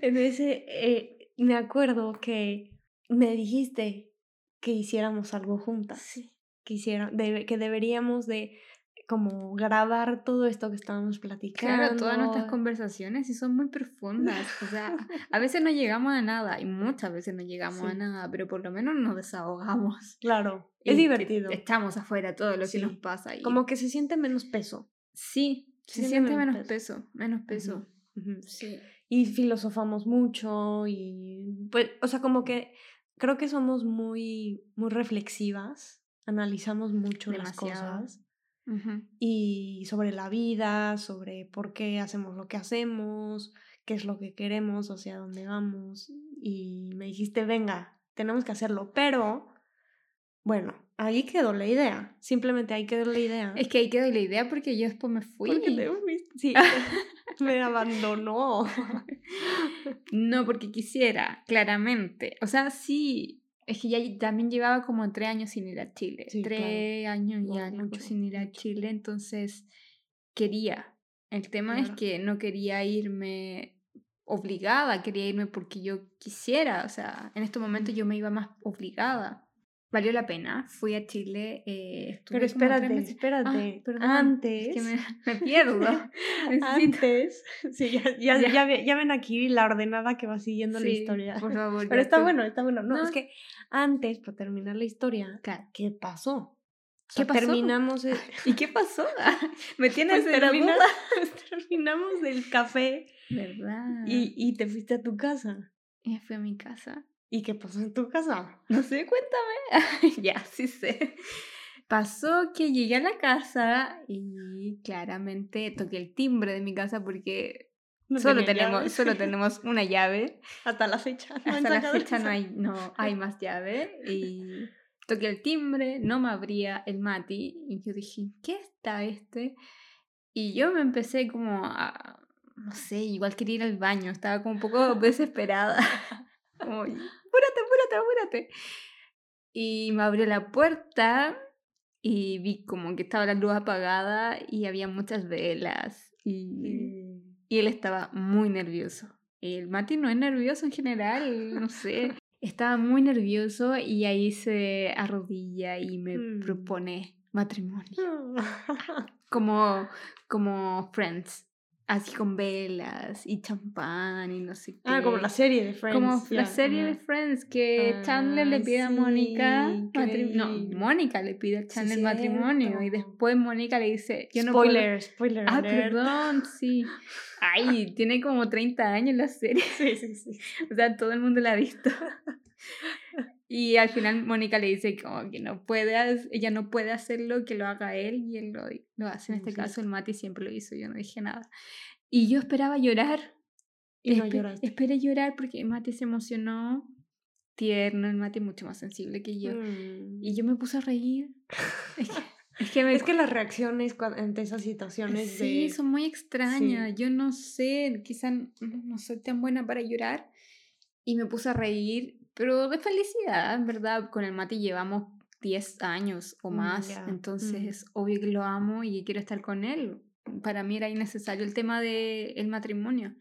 Speaker 1: En ese, eh, me acuerdo que me dijiste que hiciéramos algo juntas.
Speaker 3: Sí.
Speaker 1: Que, que deberíamos de como grabar todo esto que estábamos platicando. Claro,
Speaker 3: todas nuestras conversaciones y son muy profundas. O sea, a veces no llegamos a nada y muchas veces no llegamos a nada, pero por lo menos nos desahogamos.
Speaker 1: Claro, es divertido.
Speaker 3: Estamos afuera todo lo que nos pasa.
Speaker 1: Y... Como que se siente menos peso.
Speaker 3: Sí, se, siente menos peso. menos peso.
Speaker 1: Sí. Y filosofamos mucho y pues, o sea, como que creo que somos muy, muy reflexivas, analizamos mucho las cosas. Y sobre la vida, sobre por qué hacemos lo que hacemos, qué es lo que queremos, hacia dónde vamos. Y me dijiste, venga, tenemos que hacerlo. Pero, bueno, ahí quedó la idea. Simplemente ahí quedó la idea.
Speaker 3: Es que ahí quedó la idea porque yo después me fui.
Speaker 1: Porque te fuiste. Sí, me abandonó.
Speaker 3: no, porque quisiera, claramente. O sea, sí. Es que ya también llevaba como tres años sin ir a Chile.
Speaker 1: Sí, claro.
Speaker 3: tres años y
Speaker 1: No,
Speaker 3: algo
Speaker 1: mucho,
Speaker 3: sin ir a. Chile. Entonces, quería. El tema es que no quería irme obligada, quería irme porque yo quisiera. O sea, en estos momentos yo me iba más obligada. Valió la pena. Fui a Chile. eh, estuve
Speaker 1: Pero espérate, espérate.
Speaker 3: Ah,
Speaker 1: Antes.
Speaker 3: Es que me, me pierdo.
Speaker 1: Antes. Sí, ya, ya,
Speaker 3: Ya.
Speaker 1: ya ve- ya ven aquí la ordenada que va siguiendo la historia.
Speaker 3: Por favor.
Speaker 1: Pero está bueno, está bueno. No,
Speaker 3: No.
Speaker 1: es que antes, para terminar la historia,
Speaker 3: Claro.
Speaker 1: ¿qué pasó? O
Speaker 3: ¿Qué
Speaker 1: sea,
Speaker 3: pasó?
Speaker 1: Terminamos el,
Speaker 3: ¿Y qué pasó? me tienes
Speaker 1: pues terminamos el café
Speaker 3: ¿Verdad?
Speaker 1: y, y te fuiste a tu casa.
Speaker 3: Y fui a mi casa.
Speaker 1: ¿Y qué pasó en tu casa?
Speaker 3: No sé, cuéntame. ya, sí sé. Pasó que llegué a la casa y claramente toqué el timbre de mi casa porque
Speaker 1: No
Speaker 3: solo, tenemos,
Speaker 1: llave.
Speaker 3: solo tenemos una llave.
Speaker 1: Hasta la fecha. no
Speaker 3: Hasta la fecha no hay, no hay más llave. Y toqué el timbre, no me abría el Mati. Y yo dije, ¿qué está este? Y yo me empecé como a, no sé, igual quería ir al baño. Estaba como un poco desesperada. Como, apúrate, apúrate, apúrate. Y me abrió la puerta y vi como que estaba la luz apagada y había muchas velas. Y, y él estaba muy nervioso. El Mati no es nervioso en general, no sé. Estaba muy nervioso y ahí se arrodilla y me
Speaker 1: Mm.
Speaker 3: propone matrimonio. Como, como Friends. Así con velas y champán y no sé qué.
Speaker 1: ah, como la serie de Friends.
Speaker 3: Como la serie de. Friends que Chandler le
Speaker 1: Ah,
Speaker 3: pide a Mónica No. Mónica le pide a
Speaker 1: Sí,
Speaker 3: Chandler matrimonio y después Mónica le dice, yo no puedo-
Speaker 1: spoiler, spoiler.
Speaker 3: Ah,
Speaker 1: alert.
Speaker 3: perdón, sí. Ay, tiene como 30 años la serie.
Speaker 1: Sí, sí, sí.
Speaker 3: O sea, todo el mundo la ha visto. Y al final Mónica le dice como que no puede, ella no puede hacerlo, que lo haga él y él lo, lo hace. En este
Speaker 1: Sí.
Speaker 3: caso el Mati siempre lo hizo, yo no dije nada. Y yo esperaba llorar.
Speaker 1: Y no
Speaker 3: Espe-
Speaker 1: lloraste.
Speaker 3: Esperé llorar porque Mati se emocionó, tierno, el Mati mucho más sensible que yo.
Speaker 1: Mm.
Speaker 3: Y yo me puse a reír. Es que, es que me...
Speaker 1: Es que las reacciones ante esas situaciones
Speaker 3: Sí,
Speaker 1: de...
Speaker 3: son muy extrañas. Yo no sé, quizá no soy tan buena para llorar. Y me puse a reír, pero de felicidad, en verdad. Con el Mati llevamos 10 años o
Speaker 1: Mm,
Speaker 3: más.
Speaker 1: ya,
Speaker 3: Entonces
Speaker 1: mm.
Speaker 3: es obvio que lo amo y quiero estar con él. Para mí era innecesario el tema del matrimonio.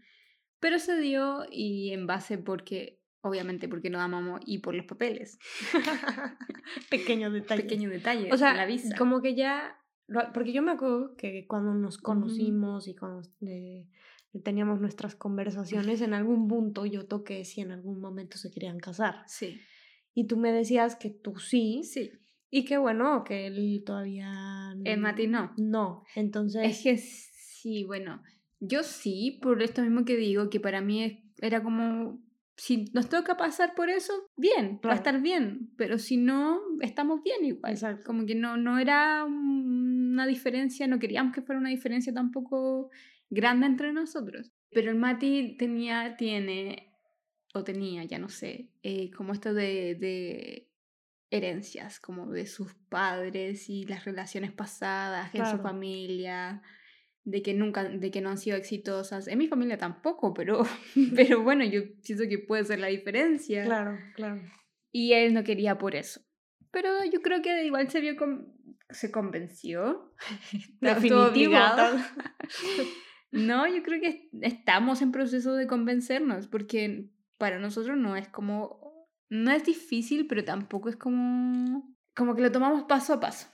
Speaker 3: Pero se dio y en base porque, obviamente porque nos amamos y por los papeles.
Speaker 1: Pequeño detalle.
Speaker 3: Pequeño detalle.
Speaker 1: O sea,
Speaker 3: la visa.
Speaker 1: como que ya, lo- porque yo me acuerdo que cuando nos conocimos y cuando eh, teníamos nuestras conversaciones, en algún punto yo toqué si en algún momento se querían casar.
Speaker 3: Sí,
Speaker 1: Y tú me decías que tú sí,
Speaker 3: sí.
Speaker 1: y que bueno, que él todavía...
Speaker 3: El Mati no.
Speaker 1: No, entonces...
Speaker 3: Es que sí, bueno, yo sí, por esto mismo que digo, que para mí era como, si nos toca pasar por eso, bien, va a estar bien, pero si no, estamos bien igual.
Speaker 1: Exacto.
Speaker 3: Como que no, no era un- una diferencia, no queríamos que fuera una diferencia tampoco grande entre nosotros. Pero el Mati tenía, tiene, o tenía, ya no sé, eh, como esto de, de herencias, como de sus padres y las relaciones pasadas en su familia, de que nunca, de que no han sido exitosas. En mi familia tampoco, pero, pero bueno, yo pienso que puede ser la diferencia.
Speaker 1: Claro, claro.
Speaker 3: Y él no quería por eso. Pero yo creo que igual se vio con... se convenció.
Speaker 1: Definitivo.
Speaker 3: No, yo creo que estamos en proceso de convencernos, porque para nosotros no es como, no es difícil, pero tampoco es como, como que lo tomamos paso a paso,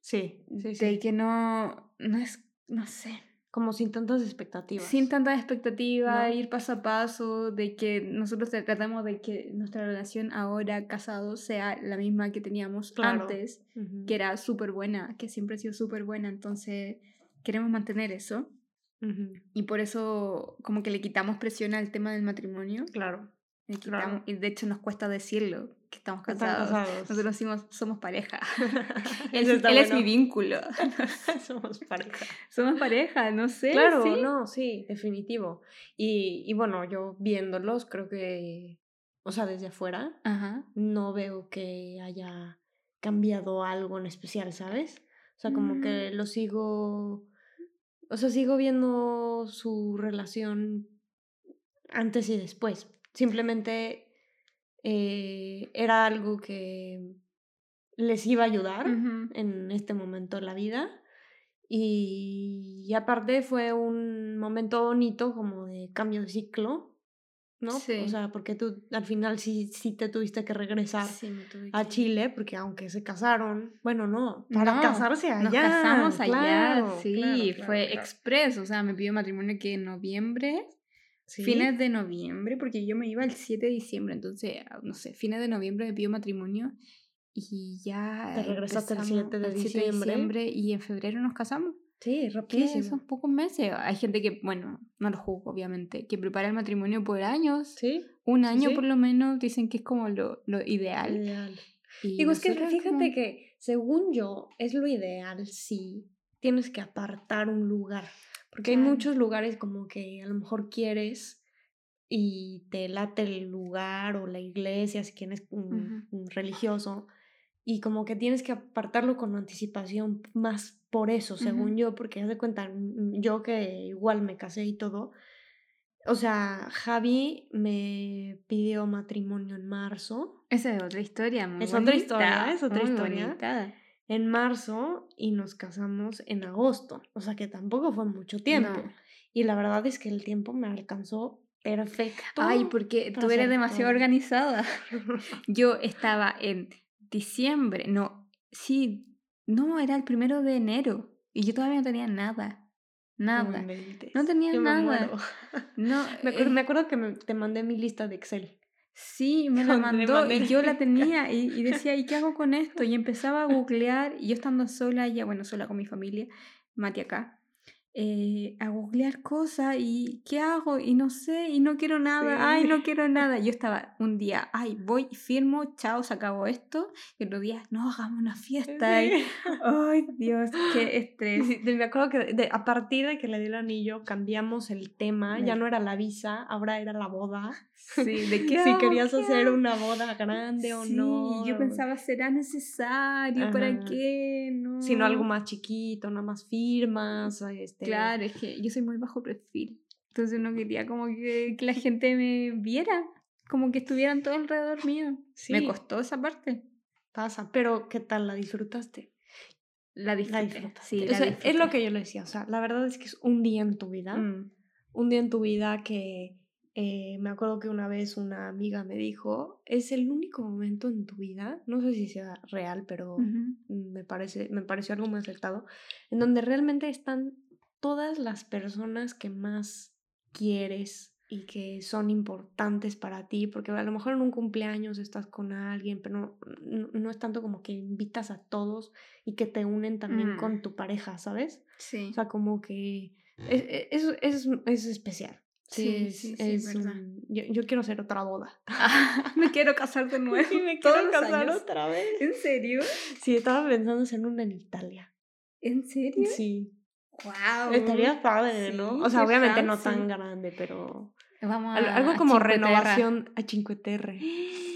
Speaker 1: Sí, sí,
Speaker 3: de
Speaker 1: sí.
Speaker 3: que no, no es, no sé,
Speaker 1: Como sin tantas expectativas.
Speaker 3: sin tanta expectativa,
Speaker 1: No.
Speaker 3: ir paso a paso, de que nosotros tra- tratamos de que nuestra relación ahora casados sea la misma que teníamos
Speaker 1: Claro.
Speaker 3: antes, que era súper buena, que siempre ha sido súper buena, entonces queremos mantener eso. Y por eso como que le quitamos presión al tema del matrimonio.
Speaker 1: Claro.
Speaker 3: Le
Speaker 1: Claro.
Speaker 3: quitamos- Y de hecho nos cuesta decirlo, que estamos casados.
Speaker 1: casados.
Speaker 3: Nosotros decimos, somos pareja. él él
Speaker 1: está
Speaker 3: es mi
Speaker 1: bueno.
Speaker 3: vínculo.
Speaker 1: Somos pareja.
Speaker 3: somos pareja, no sé.
Speaker 1: Claro,
Speaker 3: ¿sí?
Speaker 1: no, sí, definitivo. Y, y bueno, yo viéndolos, creo que, o sea, desde afuera,
Speaker 3: Ajá.
Speaker 1: no veo que haya cambiado algo en especial, ¿sabes? O sea, como
Speaker 3: Mm.
Speaker 1: que lo sigo, o sea, sigo viendo su relación antes y después. Simplemente eh, era algo que les iba a ayudar en este momento de la vida. Y, y aparte fue un momento bonito como de cambio de ciclo, ¿no? O sea, porque tú al final sí, sí te tuviste que regresar
Speaker 3: Sí,
Speaker 1: a Chile, porque aunque se casaron, bueno, no, para
Speaker 3: No,
Speaker 1: casarse allá.
Speaker 3: Nos casamos allá, sí,
Speaker 1: claro, claro,
Speaker 3: fue
Speaker 1: claro.
Speaker 3: express, o sea, me pidió matrimonio que en noviembre,
Speaker 1: Sí.
Speaker 3: fines de noviembre, porque yo me iba el 7 de diciembre, entonces, ah, no sé, fines de noviembre me pidió matrimonio y ya
Speaker 1: Te regresaste el
Speaker 3: empezamos
Speaker 1: 7 de
Speaker 3: el 7
Speaker 1: diciembre.
Speaker 3: y en febrero nos casamos.
Speaker 1: Sí, rapidísimo.
Speaker 3: Son pocos meses. Hay gente que, bueno, no lo juzgo, obviamente, que prepara el matrimonio por años.
Speaker 1: Sí,
Speaker 3: Un año
Speaker 1: sí.
Speaker 3: por lo menos dicen que es como lo, lo ideal.
Speaker 1: ideal.
Speaker 3: Y
Speaker 1: Digo, es que fíjate
Speaker 3: como-
Speaker 1: que según yo es lo ideal si tienes que apartar un lugar. Porque hay
Speaker 3: Claro.
Speaker 1: muchos lugares como que a lo mejor quieres y te late el lugar o la iglesia, si quieres un,
Speaker 3: Ujú.
Speaker 1: un religioso, y como que tienes que apartarlo con anticipación más por eso, según yo, porque haz de cuenta, mm, yo que igual me casé y todo, o sea, Javi me pidió matrimonio en marzo
Speaker 3: Esa es otra historia, muy
Speaker 1: Es otra historia, es otra
Speaker 3: muy
Speaker 1: historia.
Speaker 3: bonita.
Speaker 1: en marzo y nos casamos en agosto. O sea que tampoco fue mucho tiempo.
Speaker 3: No.
Speaker 1: Y la verdad es que el tiempo me alcanzó perfecto.
Speaker 3: Ay, porque tú eres demasiado
Speaker 1: todo.
Speaker 3: organizada. Yo estaba en diciembre, no, sí, no, era el primero de enero y yo todavía no tenía nada, nada. No tenía
Speaker 1: Yo me
Speaker 3: nada.
Speaker 1: muero.
Speaker 3: No,
Speaker 1: Me, acuerdo, me
Speaker 3: eh,
Speaker 1: acuerdo que me- te mandé mi lista de Excel.
Speaker 3: sí, me la mandó y yo la tenía y, y decía, ¿y qué hago con esto? Y empezaba a googlear y yo estando sola, ya bueno, sola con mi familia, Mati acá, eh, a googlear cosas y ¿qué hago? Y no sé, y no quiero nada, ay, no
Speaker 1: Sí.
Speaker 3: quiero nada. Yo estaba un día, ay, voy, firmo, chao, se acabó esto. Y otro día, no, hagamos una fiesta. Y,
Speaker 1: Sí.
Speaker 3: ay, Dios, qué estrés.
Speaker 1: Sí, me acuerdo que de- a partir de que le di el anillo cambiamos el tema, ya no era la visa, ahora era la boda.
Speaker 3: Sí, ¿de qué
Speaker 1: si querías
Speaker 3: ¿Qué
Speaker 1: hacer una boda grande o
Speaker 3: Sí,
Speaker 1: no.
Speaker 3: y yo pensaba, ¿será necesario? ¿Para
Speaker 1: Ajá.
Speaker 3: qué? No.
Speaker 1: sino algo más chiquito, nada más firmas, este,
Speaker 3: Claro, es que yo soy muy bajo perfil. Entonces no quería como que, que la gente me viera, como que estuvieran todo alrededor mío. Me
Speaker 1: Sí.
Speaker 3: costó esa parte.
Speaker 1: pasa, pero ¿qué tal la disfrutaste?
Speaker 3: La
Speaker 1: La
Speaker 3: disfruté.
Speaker 1: disfrutaste.
Speaker 3: Sí,
Speaker 1: O
Speaker 3: la
Speaker 1: sea, es lo que yo le decía, o sea, la verdad es que es un día en tu vida,
Speaker 3: Mm,
Speaker 1: un día en tu vida que eh, me acuerdo que una vez una amiga me dijo, es el único momento en tu vida, no sé si sea real, pero me parece, me pareció algo muy acertado, en donde realmente están todas las personas que más quieres y que son importantes para ti, porque a lo mejor en un cumpleaños estás con alguien, pero no, no- no es tanto como que invitas a todos y que te unen también
Speaker 3: Mm.
Speaker 1: con tu pareja, ¿sabes?
Speaker 3: Sí.
Speaker 1: O sea, como que es, es, es, es especial.
Speaker 3: Sí, sí, sí,
Speaker 1: es
Speaker 3: verdad.
Speaker 1: un- yo, yo quiero hacer otra boda.
Speaker 3: me quiero casar de nuevo.
Speaker 1: Sí, me quiero casar
Speaker 3: años.
Speaker 1: otra vez.
Speaker 3: ¿En serio?
Speaker 1: Sí, estaba pensando hacer una en Italia.
Speaker 3: ¿En serio?
Speaker 1: Sí.
Speaker 3: Wow.
Speaker 1: Estaría padre, ¿no? O sea, obviamente no tan grande, pero
Speaker 3: Vamos a,
Speaker 1: algo como renovación a Cinque Terre.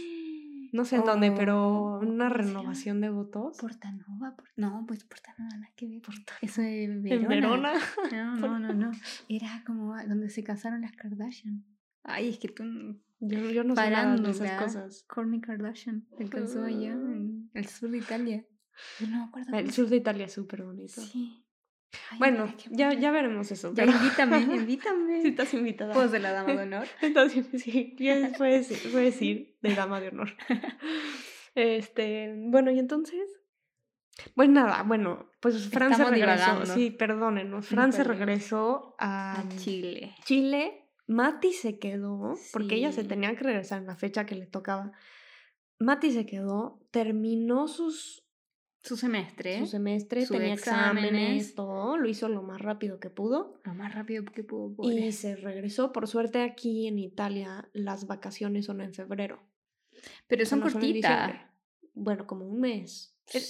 Speaker 1: No sé en dónde, pero
Speaker 3: Oh,
Speaker 1: una
Speaker 3: ¿cómo se llama?
Speaker 1: renovación de votos.
Speaker 3: Portanova. por- No, pues Portanova nada que ver.
Speaker 1: Porta-
Speaker 3: Eso es
Speaker 1: En
Speaker 3: Verona.
Speaker 1: Verona.
Speaker 3: No, no, no, no. Era como donde se casaron las Kardashian. Ay, es que tú.
Speaker 1: Yo, yo no sé nada de esas cosas.
Speaker 3: Kourtney Kardashian se casó allá en el sur de Italia. Yo no me acuerdo.
Speaker 1: El sur de Italia es súper bonito.
Speaker 3: Sí. Ay,
Speaker 1: Bueno, ya, ya veremos eso.
Speaker 3: Ya,
Speaker 1: pero-
Speaker 3: invítame, invítame.
Speaker 1: Si estás invitada.
Speaker 3: Pues de la dama de honor.
Speaker 1: Entonces, sí, ya puedes, puedes ir de dama de honor. Este, bueno, y entonces. Pues nada, bueno, pues Fran se regresó.
Speaker 3: divagando.
Speaker 1: Sí, perdónenos. Fran se regresó a,
Speaker 3: A Chile.
Speaker 1: Chile. Mati se quedó, porque ella se tenía que regresar en la fecha que le tocaba. Mati se quedó, terminó sus,
Speaker 3: Su semestre.
Speaker 1: su semestre, tenía exámenes,
Speaker 3: exámenes.
Speaker 1: todo, lo hizo lo más rápido que pudo.
Speaker 3: Lo más rápido que pudo.
Speaker 1: Y se regresó. Por suerte aquí en Italia las vacaciones son en febrero.
Speaker 3: Pero son cortitas.
Speaker 1: Bueno, como un mes. Eh,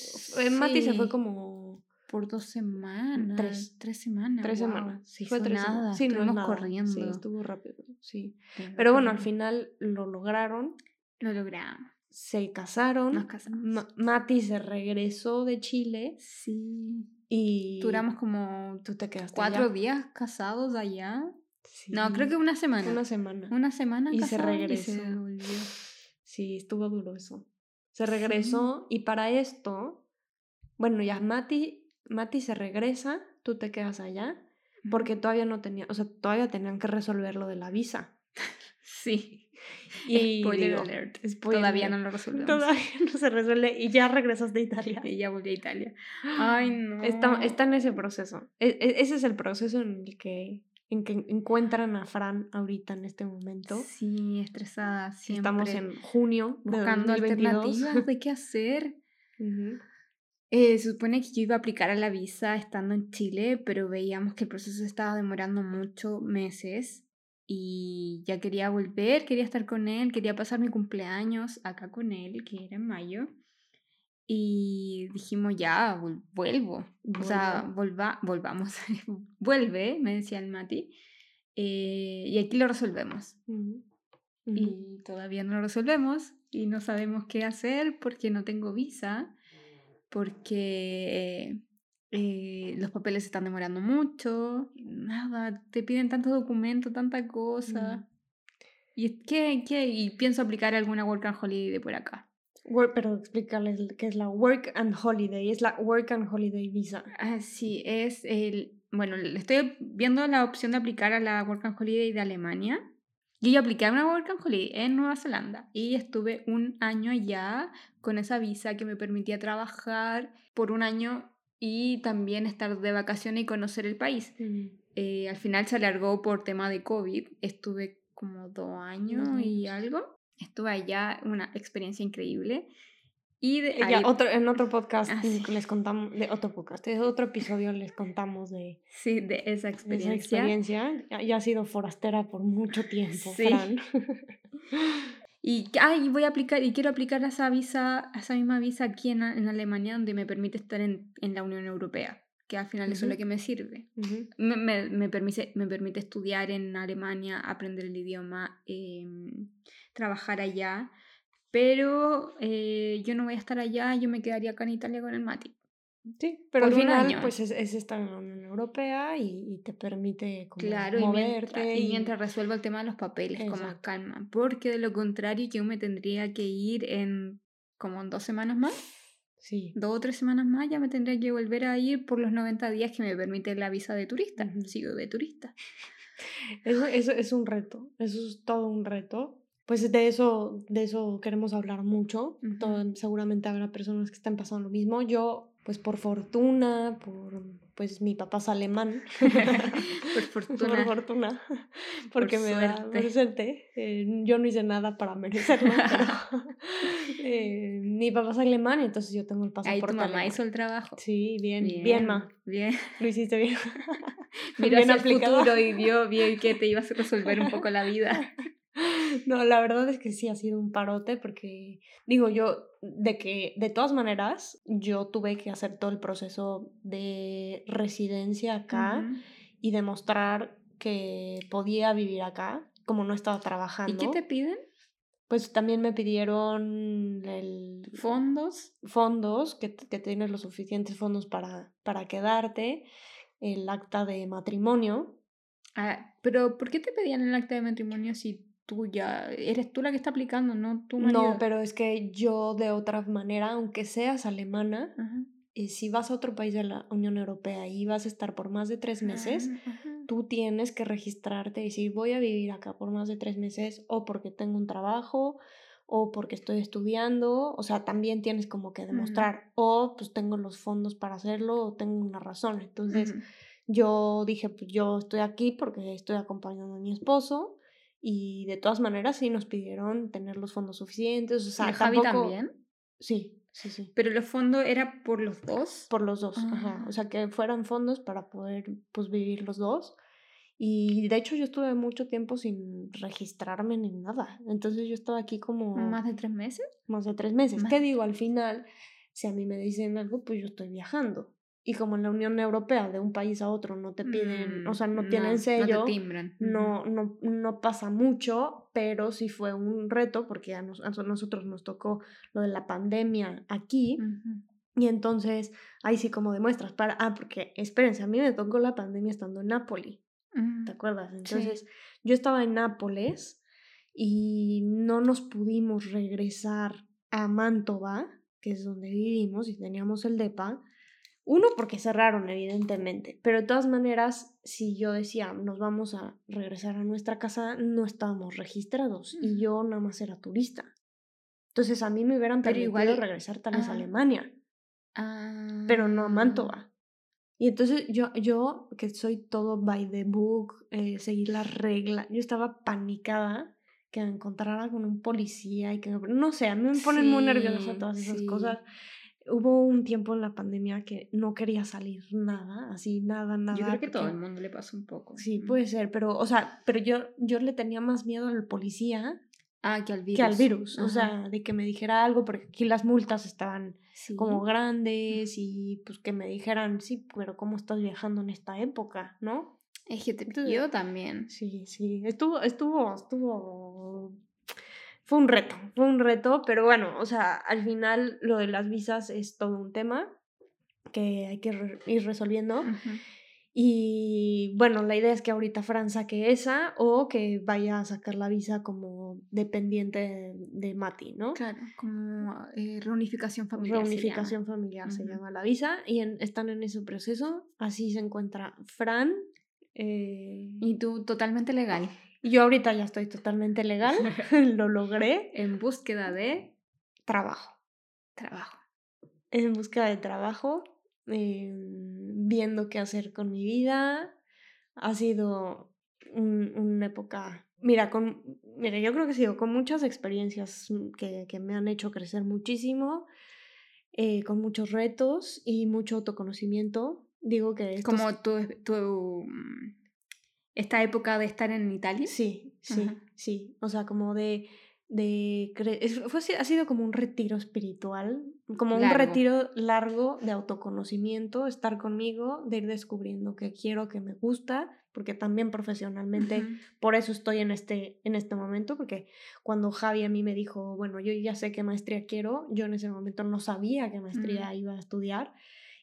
Speaker 1: eh, Mati se fue
Speaker 3: Sí.
Speaker 1: como
Speaker 3: Por dos semanas.
Speaker 1: Tres.
Speaker 3: Tres semanas.
Speaker 1: tres semanas.
Speaker 3: Sí,
Speaker 1: fue tres
Speaker 3: nada.
Speaker 1: semanas. Sí, no nada.
Speaker 3: corriendo.
Speaker 1: Sí, estuvo rápido. Sí.
Speaker 3: Estuvimos
Speaker 1: Pero bueno, al final lo lograron.
Speaker 3: Lo logramos.
Speaker 1: Se casaron.
Speaker 3: Nos casamos.
Speaker 1: Ma- Mati se regresó de Chile
Speaker 3: Sí.
Speaker 1: y
Speaker 3: Duramos como
Speaker 1: tú te quedaste
Speaker 3: cuatro
Speaker 1: allá.
Speaker 3: días casados allá. No, creo que una semana.
Speaker 1: una semana.
Speaker 3: Una semana
Speaker 1: Y se regresó.
Speaker 3: Y se volvió.
Speaker 1: Sí, estuvo duro eso. Se regresó y para esto, bueno, ya Mati, Mati se regresa, tú te quedas allá, porque todavía no tenía, o sea, todavía tenían que resolver lo de la visa.
Speaker 3: Sí.
Speaker 1: Y
Speaker 3: Spoiler
Speaker 1: digo,
Speaker 3: alert.
Speaker 1: spoiler,
Speaker 3: Todavía no lo resolvemos.
Speaker 1: Todavía no se resuelve y ya regresas de Italia.
Speaker 3: Y ya volví a Italia. Ay, no.
Speaker 1: Está, está en ese proceso. E- e- ese es el proceso en el que, en que encuentran a Fran ahorita en este momento.
Speaker 3: Sí, estresada siempre.
Speaker 1: Estamos en junio de
Speaker 3: buscando
Speaker 1: 2022.
Speaker 3: alternativas de qué hacer.
Speaker 1: Ujú.
Speaker 3: Eh, se supone que yo iba a aplicar a la visa estando en Chile, pero veíamos que el proceso estaba demorando mucho, meses, y ya quería volver, quería estar con él, quería pasar mi cumpleaños acá con él, que era en mayo, y dijimos ya, vuelvo, o sea, volva, volvamos, vuelve, me decía el Mati, eh, y aquí lo resolvemos. Y todavía no lo resolvemos y no sabemos qué hacer porque no tengo visa, porque eh, los papeles se están demorando mucho, y nada, te piden tantos documentos, tanta cosa. Y es que, que- y pienso aplicar alguna work and holiday de por acá.
Speaker 1: Work- pero explícales qué es la Work and Holiday. Es la Work and Holiday Visa.
Speaker 3: Ah, sí, es el, bueno, le estoy viendo la opción de aplicar a la work and holiday de Alemania. Y yo apliqué a una work and holiday en Nueva Zelanda y estuve un año allá con esa visa que me permitía trabajar por un año y también estar de vacaciones y conocer el país. Eh, al final se alargó por tema de COVID. Estuve como dos años
Speaker 1: Dos
Speaker 3: y algo. Estuve allá, una experiencia increíble. Y de
Speaker 1: Eh, ya,
Speaker 3: ahí-
Speaker 1: otro, en otro podcast
Speaker 3: Ah, sí.
Speaker 1: les contamos, de otro podcast, en otro episodio les contamos de
Speaker 3: sí, de esa
Speaker 1: esa
Speaker 3: experiencia.
Speaker 1: experiencia. Ya, ya ha sido forastera por mucho tiempo,
Speaker 3: Sí.
Speaker 1: Fran.
Speaker 3: Y, ay, voy a aplicar, y quiero aplicar a esa visa, a esa misma visa aquí en, en Alemania, donde me permite estar en, en la Unión Europea, que al final eso es lo que me sirve. Me, me, me permite, me permite estudiar en Alemania, aprender el idioma, em, trabajar allá, pero eh, yo no voy a estar allá, yo me quedaría acá en Italia con el Mati.
Speaker 1: Sí, pero al final
Speaker 3: año.
Speaker 1: pues es, es estar en la Unión Europea y, y te permite como
Speaker 3: Claro, y
Speaker 1: moverte.
Speaker 3: mientras, y mientras resuelvo el tema de los papeles con más
Speaker 1: Exacto.
Speaker 3: calma, porque de lo contrario yo me tendría que ir en como en dos semanas más.
Speaker 1: Sí.
Speaker 3: dos o tres semanas más ya me tendría que volver a ir por los 90 días que me permite la visa de turista.
Speaker 1: Ujú.
Speaker 3: Sigo de turista.
Speaker 1: Eso, eso es un reto, eso es todo un reto. Pues de eso, de eso queremos hablar mucho.
Speaker 3: Ujú.
Speaker 1: Todo- seguramente habrá personas que estén pasando lo mismo. Yo, pues por fortuna, por pues mi papá es alemán.
Speaker 3: Por fortuna.
Speaker 1: por fortuna. Porque me da por suerte. eh, yo no hice nada para merecerlo. pero, eh, mi papá es alemán, entonces yo tengo el pasaporte.
Speaker 3: Ahí tu mamá
Speaker 1: alemán.
Speaker 3: hizo el trabajo.
Speaker 1: Sí, bien, bien, ma.
Speaker 3: Bien.
Speaker 1: Lo hiciste bien.
Speaker 3: Miró
Speaker 1: Bien
Speaker 3: hacia el futuro y vio bien que te ibas a resolver un poco la vida.
Speaker 1: No, la verdad es que sí ha sido un parote porque digo yo de que de todas maneras yo tuve que hacer todo el proceso de residencia acá y demostrar que podía vivir acá como no estaba trabajando.
Speaker 3: ¿Y qué te piden?
Speaker 1: Pues también me pidieron el
Speaker 3: ¿Fondos?
Speaker 1: fondos, que tienes los suficientes fondos para, para quedarte, el acta de matrimonio.
Speaker 3: Ah, pero ¿por qué te pedían el acta de matrimonio si tú ya eres tú la que está aplicando, no tu marido?
Speaker 1: No, pero es que yo de otra manera, aunque seas alemana,
Speaker 3: Ajá.
Speaker 1: eh, si vas a otro país de la Unión Europea y vas a estar por más de tres meses,
Speaker 3: Ah, ajá.
Speaker 1: tú tienes que registrarte y decir voy a vivir acá por más de tres meses o porque tengo un trabajo o porque estoy estudiando, o sea, también tienes como que demostrar o pues tengo los fondos para hacerlo o tengo una razón. Entonces yo dije, pues yo estoy aquí porque estoy acompañando a mi esposo y de todas maneras sí nos pidieron tener los fondos suficientes, o sea,
Speaker 3: ¿Y Javi
Speaker 1: tampoco...
Speaker 3: también?
Speaker 1: Sí, sí, sí.
Speaker 3: Pero los fondos era por los dos.
Speaker 1: Por los dos, ajá.
Speaker 3: Ah.
Speaker 1: O sea, que fueran fondos para poder, pues, vivir los dos. Y de hecho yo estuve mucho tiempo sin registrarme ni nada. Entonces yo estaba aquí como
Speaker 3: Más de tres meses.
Speaker 1: más de tres meses.
Speaker 3: Más
Speaker 1: ¿Qué digo? Al final, si a mí me dicen algo, pues yo estoy viajando. Y como en la Unión Europea de un país a otro no te piden, o
Speaker 3: Mm,
Speaker 1: sea, no
Speaker 3: no,
Speaker 1: tienen
Speaker 3: no
Speaker 1: sello,
Speaker 3: te timbran.
Speaker 1: no, no, no pasa mucho, pero sí fue un reto porque a, nos- a nosotros nos tocó lo de la pandemia aquí.
Speaker 3: Ujú. Ujú.
Speaker 1: Y entonces, ahí sí como demuestras para, ah, porque espérense, a mí me tocó la pandemia estando en Nápoli, ¿te
Speaker 3: Mm,
Speaker 1: acuerdas?
Speaker 3: Sí.
Speaker 1: Entonces, yo estaba en Nápoles y no nos pudimos regresar a Mantova, que es donde vivimos y teníamos el DEPA. Uno, porque cerraron, evidentemente, pero de todas maneras, si yo decía, nos vamos a regresar a nuestra casa, no estábamos registrados y yo nada más era turista. Entonces, a mí me hubieran
Speaker 3: Pero
Speaker 1: permitido
Speaker 3: igual,
Speaker 1: regresar tal vez a
Speaker 3: ah,
Speaker 1: Alemania pero no a
Speaker 3: ah,
Speaker 1: Mantova. Y entonces yo, yo que soy todo by the book, eh, seguir las reglas, yo estaba panicada que me encontrara con un policía y que no sé, a mí me ponen muy nerviosa
Speaker 3: sí,
Speaker 1: todas esas
Speaker 3: sí.
Speaker 1: cosas. Hubo un tiempo en la pandemia que no quería salir nada, así nada,
Speaker 3: Yo creo
Speaker 1: nada,
Speaker 3: que todo el
Speaker 1: porque
Speaker 3: mundo le pasa un poco.
Speaker 1: sí, puede ser, pero, o sea, pero yo, yo le tenía más miedo al policía
Speaker 3: Ah, que al
Speaker 1: que al
Speaker 3: virus.
Speaker 1: virus, o sea, de que me dijera algo, porque aquí las multas estaban como
Speaker 3: Sí.
Speaker 1: grandes y pues que me dijeran, sí, pero ¿cómo estás viajando en esta época? ¿No?
Speaker 3: Es que te pilló también.
Speaker 1: sí, sí, estuvo, estuvo, estuvo, fue un reto, fue un reto, pero bueno, o sea, al final lo de las visas es todo un tema que hay que re- ir resolviendo. Y bueno, la idea es que ahorita Fran saque esa o que vaya a sacar la visa como dependiente de, de Mati, ¿no?
Speaker 3: Claro, como eh, reunificación familiar. se.
Speaker 1: Reunificación familiar se llama la visa y en- están en ese proceso. Así se encuentra Fran. eh,
Speaker 3: Y tú totalmente legal.
Speaker 1: Yo ahorita ya estoy totalmente legal, lo logré.
Speaker 3: en búsqueda de
Speaker 1: Trabajo.
Speaker 3: trabajo.
Speaker 1: En busca de trabajo, eh, viendo qué hacer con mi vida. Ha sido un- una época, mira, con, mira, yo creo que ha sido con muchas experiencias mm, que, que me han hecho crecer muchísimo, eh, con muchos retos y mucho autoconocimiento. Digo que estos-
Speaker 3: Como tu, tu, mm, esta época de estar en Italia.
Speaker 1: Sí, sí,
Speaker 3: Ajá.
Speaker 1: sí. O sea, como de, de es- fue, ha sido como un retiro espiritual, como un retiro largo de autoconocimiento, estar conmigo, de ir descubriendo qué quiero, qué me gusta, porque también profesionalmente, por eso estoy en este, en este momento, porque cuando Javi a mí me dijo, bueno, yo ya sé qué maestría quiero, yo en ese momento no sabía qué maestría iba a estudiar.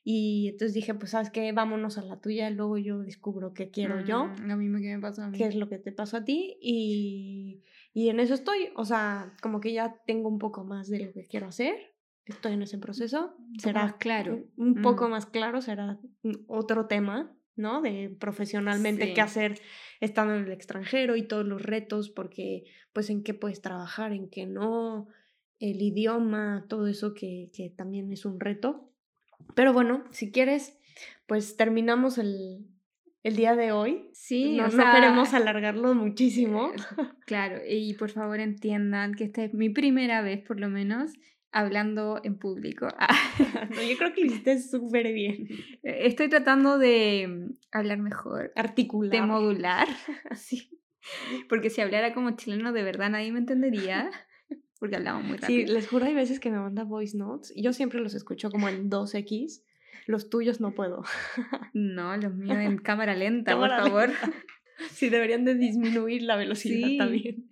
Speaker 1: Y entonces dije, pues sabes qué, vámonos a la tuya, luego yo descubro qué quiero yo
Speaker 3: Mm, Lo mismo que me pasó a mí.
Speaker 1: qué es lo que te pasó a ti y, y en eso estoy. O sea, como que ya tengo un poco más de lo que quiero hacer. Estoy en ese proceso. Será
Speaker 3: más claro.
Speaker 1: Un, poco
Speaker 3: Mm.
Speaker 1: más claro, será otro tema, ¿no? De profesionalmente
Speaker 3: Sí.
Speaker 1: qué hacer estando en el extranjero y todos los retos, porque pues en qué puedes trabajar, en qué no, el idioma, todo eso que, que también es un reto. Pero bueno, si quieres, pues terminamos el, el día de hoy.
Speaker 3: Sí,
Speaker 1: no,
Speaker 3: o
Speaker 1: no
Speaker 3: sea,
Speaker 1: queremos alargarlo muchísimo.
Speaker 3: Claro, y por favor entiendan que esta es mi primera vez, por lo menos, hablando en público.
Speaker 1: No, yo creo que lo hiciste súper bien.
Speaker 3: Estoy tratando de mm, hablar mejor,
Speaker 1: Articular.
Speaker 3: de modular, sí. Porque si hablara como chileno, de verdad nadie me entendería, porque hablamos muy
Speaker 1: Sí,
Speaker 3: rápido.
Speaker 1: les juro, hay veces que me manda voice notes. Yo siempre los escucho como en 2x. Los tuyos no puedo.
Speaker 3: No, los míos en cámara lenta,
Speaker 1: Cámara
Speaker 3: por favor.
Speaker 1: lenta. Sí, deberían de disminuir la velocidad
Speaker 3: Sí.
Speaker 1: también.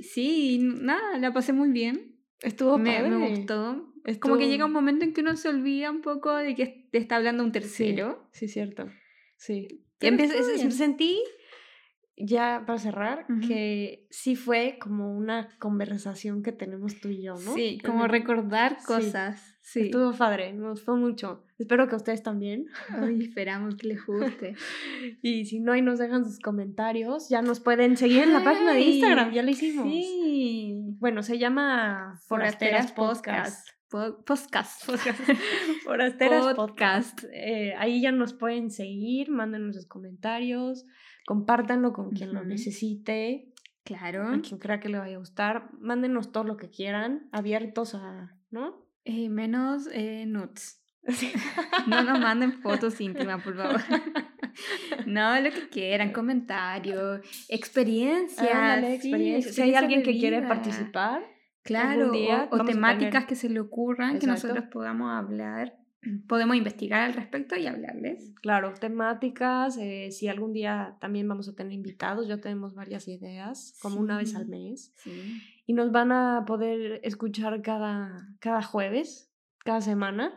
Speaker 3: Sí, nada, la pasé muy bien.
Speaker 1: Estuvo
Speaker 3: Me, me
Speaker 1: padre.
Speaker 3: gustó. Como que llega un
Speaker 1: Estuvo-
Speaker 3: momento en que uno se olvida un poco de que te está hablando un
Speaker 1: Sí,
Speaker 3: tercero.
Speaker 1: sí, cierto. Sí. Empieza-
Speaker 3: estuvo
Speaker 1: sentí, ya para cerrar, que sí fue como una conversación que tenemos tú y yo, ¿no?
Speaker 3: Sí, como recordar cosas. Sí.
Speaker 1: Estuvo padre, me gustó mucho. Espero que a ustedes también.
Speaker 3: Ay, esperamos que les guste.
Speaker 1: Y si no, ahí nos dejan sus comentarios. Ya nos pueden seguir en la página de Instagram, ya lo hicimos.
Speaker 3: Sí.
Speaker 1: Bueno, se llama Forasteras Podcast.
Speaker 3: Po- Podcast.
Speaker 1: Forasteras Podcast.
Speaker 3: Podcast.
Speaker 1: Eh, ahí ya nos pueden seguir, mándenos sus comentarios, compártanlo con quien lo necesite,
Speaker 3: Claro.
Speaker 1: a quien crea que le vaya a gustar. Mándenos todo lo que quieran, abiertos a, ¿no?
Speaker 3: Eh, menos eh, nudes. No nos manden fotos íntimas, por favor. No, lo que quieran, comentarios, experiencias. Sí,
Speaker 1: experiencias. Si hay alguien que quiere participar,
Speaker 3: Claro,
Speaker 1: día
Speaker 3: o- temáticas que se le ocurran que nosotros podamos hablar. podemos investigar al respecto y hablarles.
Speaker 1: Claro, temáticas, eh, si algún día también vamos a tener invitados, ya tenemos varias ideas, como una vez al mes.
Speaker 3: Sí.
Speaker 1: Y nos van a poder escuchar cada, cada jueves, cada semana.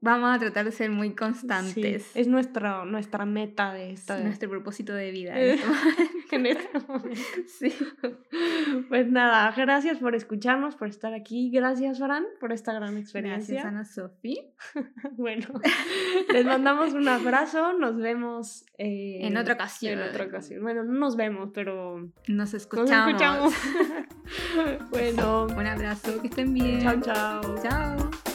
Speaker 3: Vamos a tratar de ser muy
Speaker 1: Sí,
Speaker 3: constantes.
Speaker 1: es nuestra, nuestra meta de
Speaker 3: Es
Speaker 1: esta,
Speaker 3: nuestro propósito de vida. En este
Speaker 1: en este momento.
Speaker 3: Sí.
Speaker 1: Pues nada, gracias por escucharnos, por estar aquí. Gracias, Fran, por esta gran
Speaker 3: Gracias,
Speaker 1: experiencia.
Speaker 3: Ana Sofi.
Speaker 1: Bueno, les mandamos un abrazo. Nos vemos eh,
Speaker 3: En otra ocasión.
Speaker 1: En otra ocasión. Bueno, no nos vemos, pero
Speaker 3: Nos
Speaker 1: nos
Speaker 3: escuchamos.
Speaker 1: escuchamos. bueno,
Speaker 3: Un abrazo, que estén bien.
Speaker 1: chao, chao.
Speaker 3: Chao.